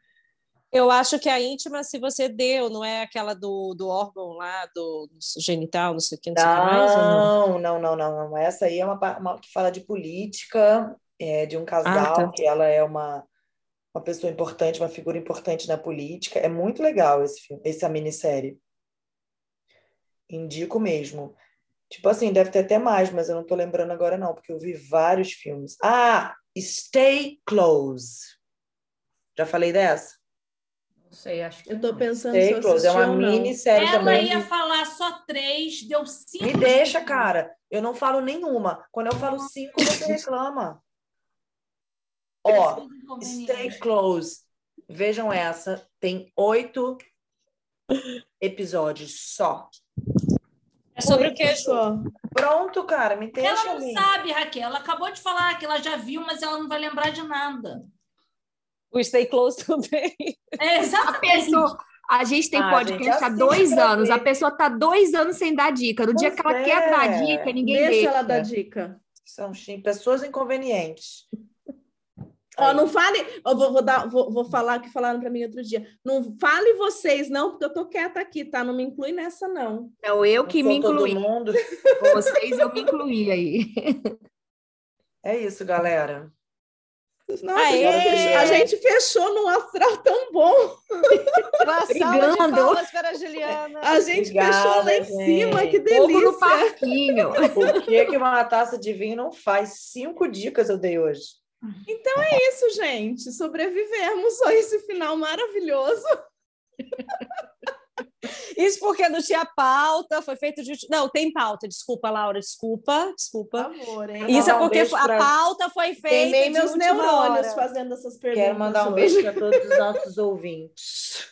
Eu acho que a íntima, se você deu, não é aquela do, do órgão lá, do, do genital, não sei o que, não sei o que mais. não? Não, não, não, não, não. Essa aí é uma, uma que fala de política, é, de um casal, tá. que ela é uma, uma pessoa importante, uma figura importante na política. É muito legal esse filme, essa minissérie. Indico mesmo. Tipo assim, deve ter até mais, mas eu não tô lembrando agora não, porque eu vi vários filmes. Ah, Stay Close. Já falei dessa? Não sei, acho que Eu tô pensando se Stay eu Close. É uma minissérie Ela também. ia de- falar só três, deu cinco. Me deixa, cara. Eu não falo nenhuma. Quando eu falo cinco, você reclama. Ó, Stay Close. Vejam essa. Tem oito episódios só. É sobre o que, pessoal. Pronto, cara. Me deixa Ela não ali. sabe, Raquel. Ela acabou de falar que ela já viu, mas ela não vai lembrar de nada. O Stay Close também. É A exatamente. pessoa, a gente tem Ah, podcast há dois anos. ver. A pessoa tá dois anos sem dar dica. No dia Pois que ela é. quer dar dica, ninguém Deixa deixa. ela dar dica. São pessoas inconvenientes. Ó, não fale, eu vou, vou dar, vou, vou falar que falaram para mim outro dia. Não fale vocês, não, porque eu tô quieta aqui, tá? Não me inclui nessa, não. Não, eu Não que sou me todo incluí. mundo. Vocês, eu me incluí aí. É isso, galera. Nossa, a gente, fechou, a gente fechou num astral tão bom. Uma salva de palmas para a Juliana. A gente Obrigada, fechou lá em gente. cima, que Fogo no delícia. parquinho. O que, que uma taça de vinho não faz? Cinco dicas eu dei hoje. Então é isso, gente. Sobrevivemos a esse final maravilhoso. Isso porque não tinha pauta, foi feito de. Não, tem pauta, desculpa, Laura, desculpa, Por desculpa. favor, hein? Isso é um porque beijo a pra- pauta foi feita. Queimei de meus neurônios hora. fazendo essas perguntas. Quero mandar um hoje. beijo para todos os nossos ouvintes.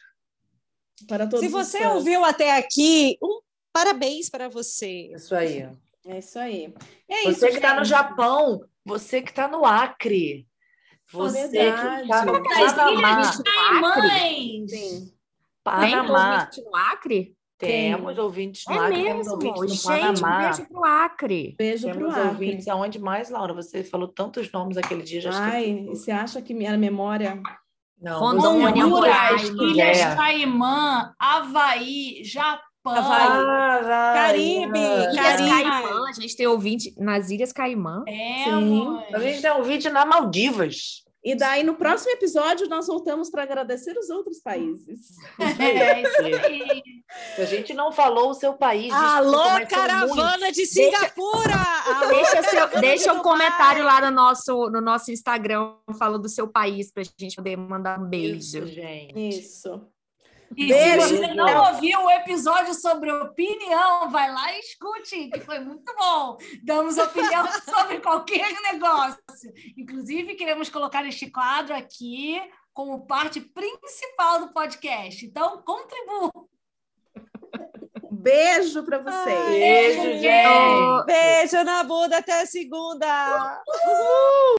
para todos Se os você fãs. ouviu até aqui, um parabéns para você. Isso aí. É isso aí. É Você isso, que está no. Japão, você que está no Acre, você que Verdade. está no Panamá. Sim. Tem Panamá. ouvinte no Acre? Temos ouvintes no É Acre, temos mesmo. ouvintes no Gente, um Panamá. beijo pro Acre. Beijo Temos pro Acre. ouvintes aonde mais, Laura? Você falou tantos nomes aquele dia, já Ai, e você acha que minha memória... Não, Rondônia, Honduras, Roraima. Ilhas É. Caimã, Havaí, Japão. Ah, vai. Caribe, Ilhas Caribe. Caimã, a gente tem ouvinte nas Ilhas Caimã. É. A gente tem ouvinte na Maldivas. E daí, no próximo episódio, nós voltamos para agradecer os outros países. É isso aí. A gente não falou o seu país, Alô, desculpa, caravana de Singapura! Alô, Deixa, seu, deixa de um Dubai! comentário lá no nosso, no nosso Instagram falando do seu país pra gente poder mandar um beijo. Isso, gente. Isso. E Beijo. se você não ouviu o episódio sobre opinião, vai lá e escute, que foi muito bom. Damos opinião sobre qualquer negócio. Inclusive, queremos colocar este quadro aqui como parte principal do podcast. Então, contribua. Um beijo para vocês. Beijo, gente. Beijo na bunda, até segunda!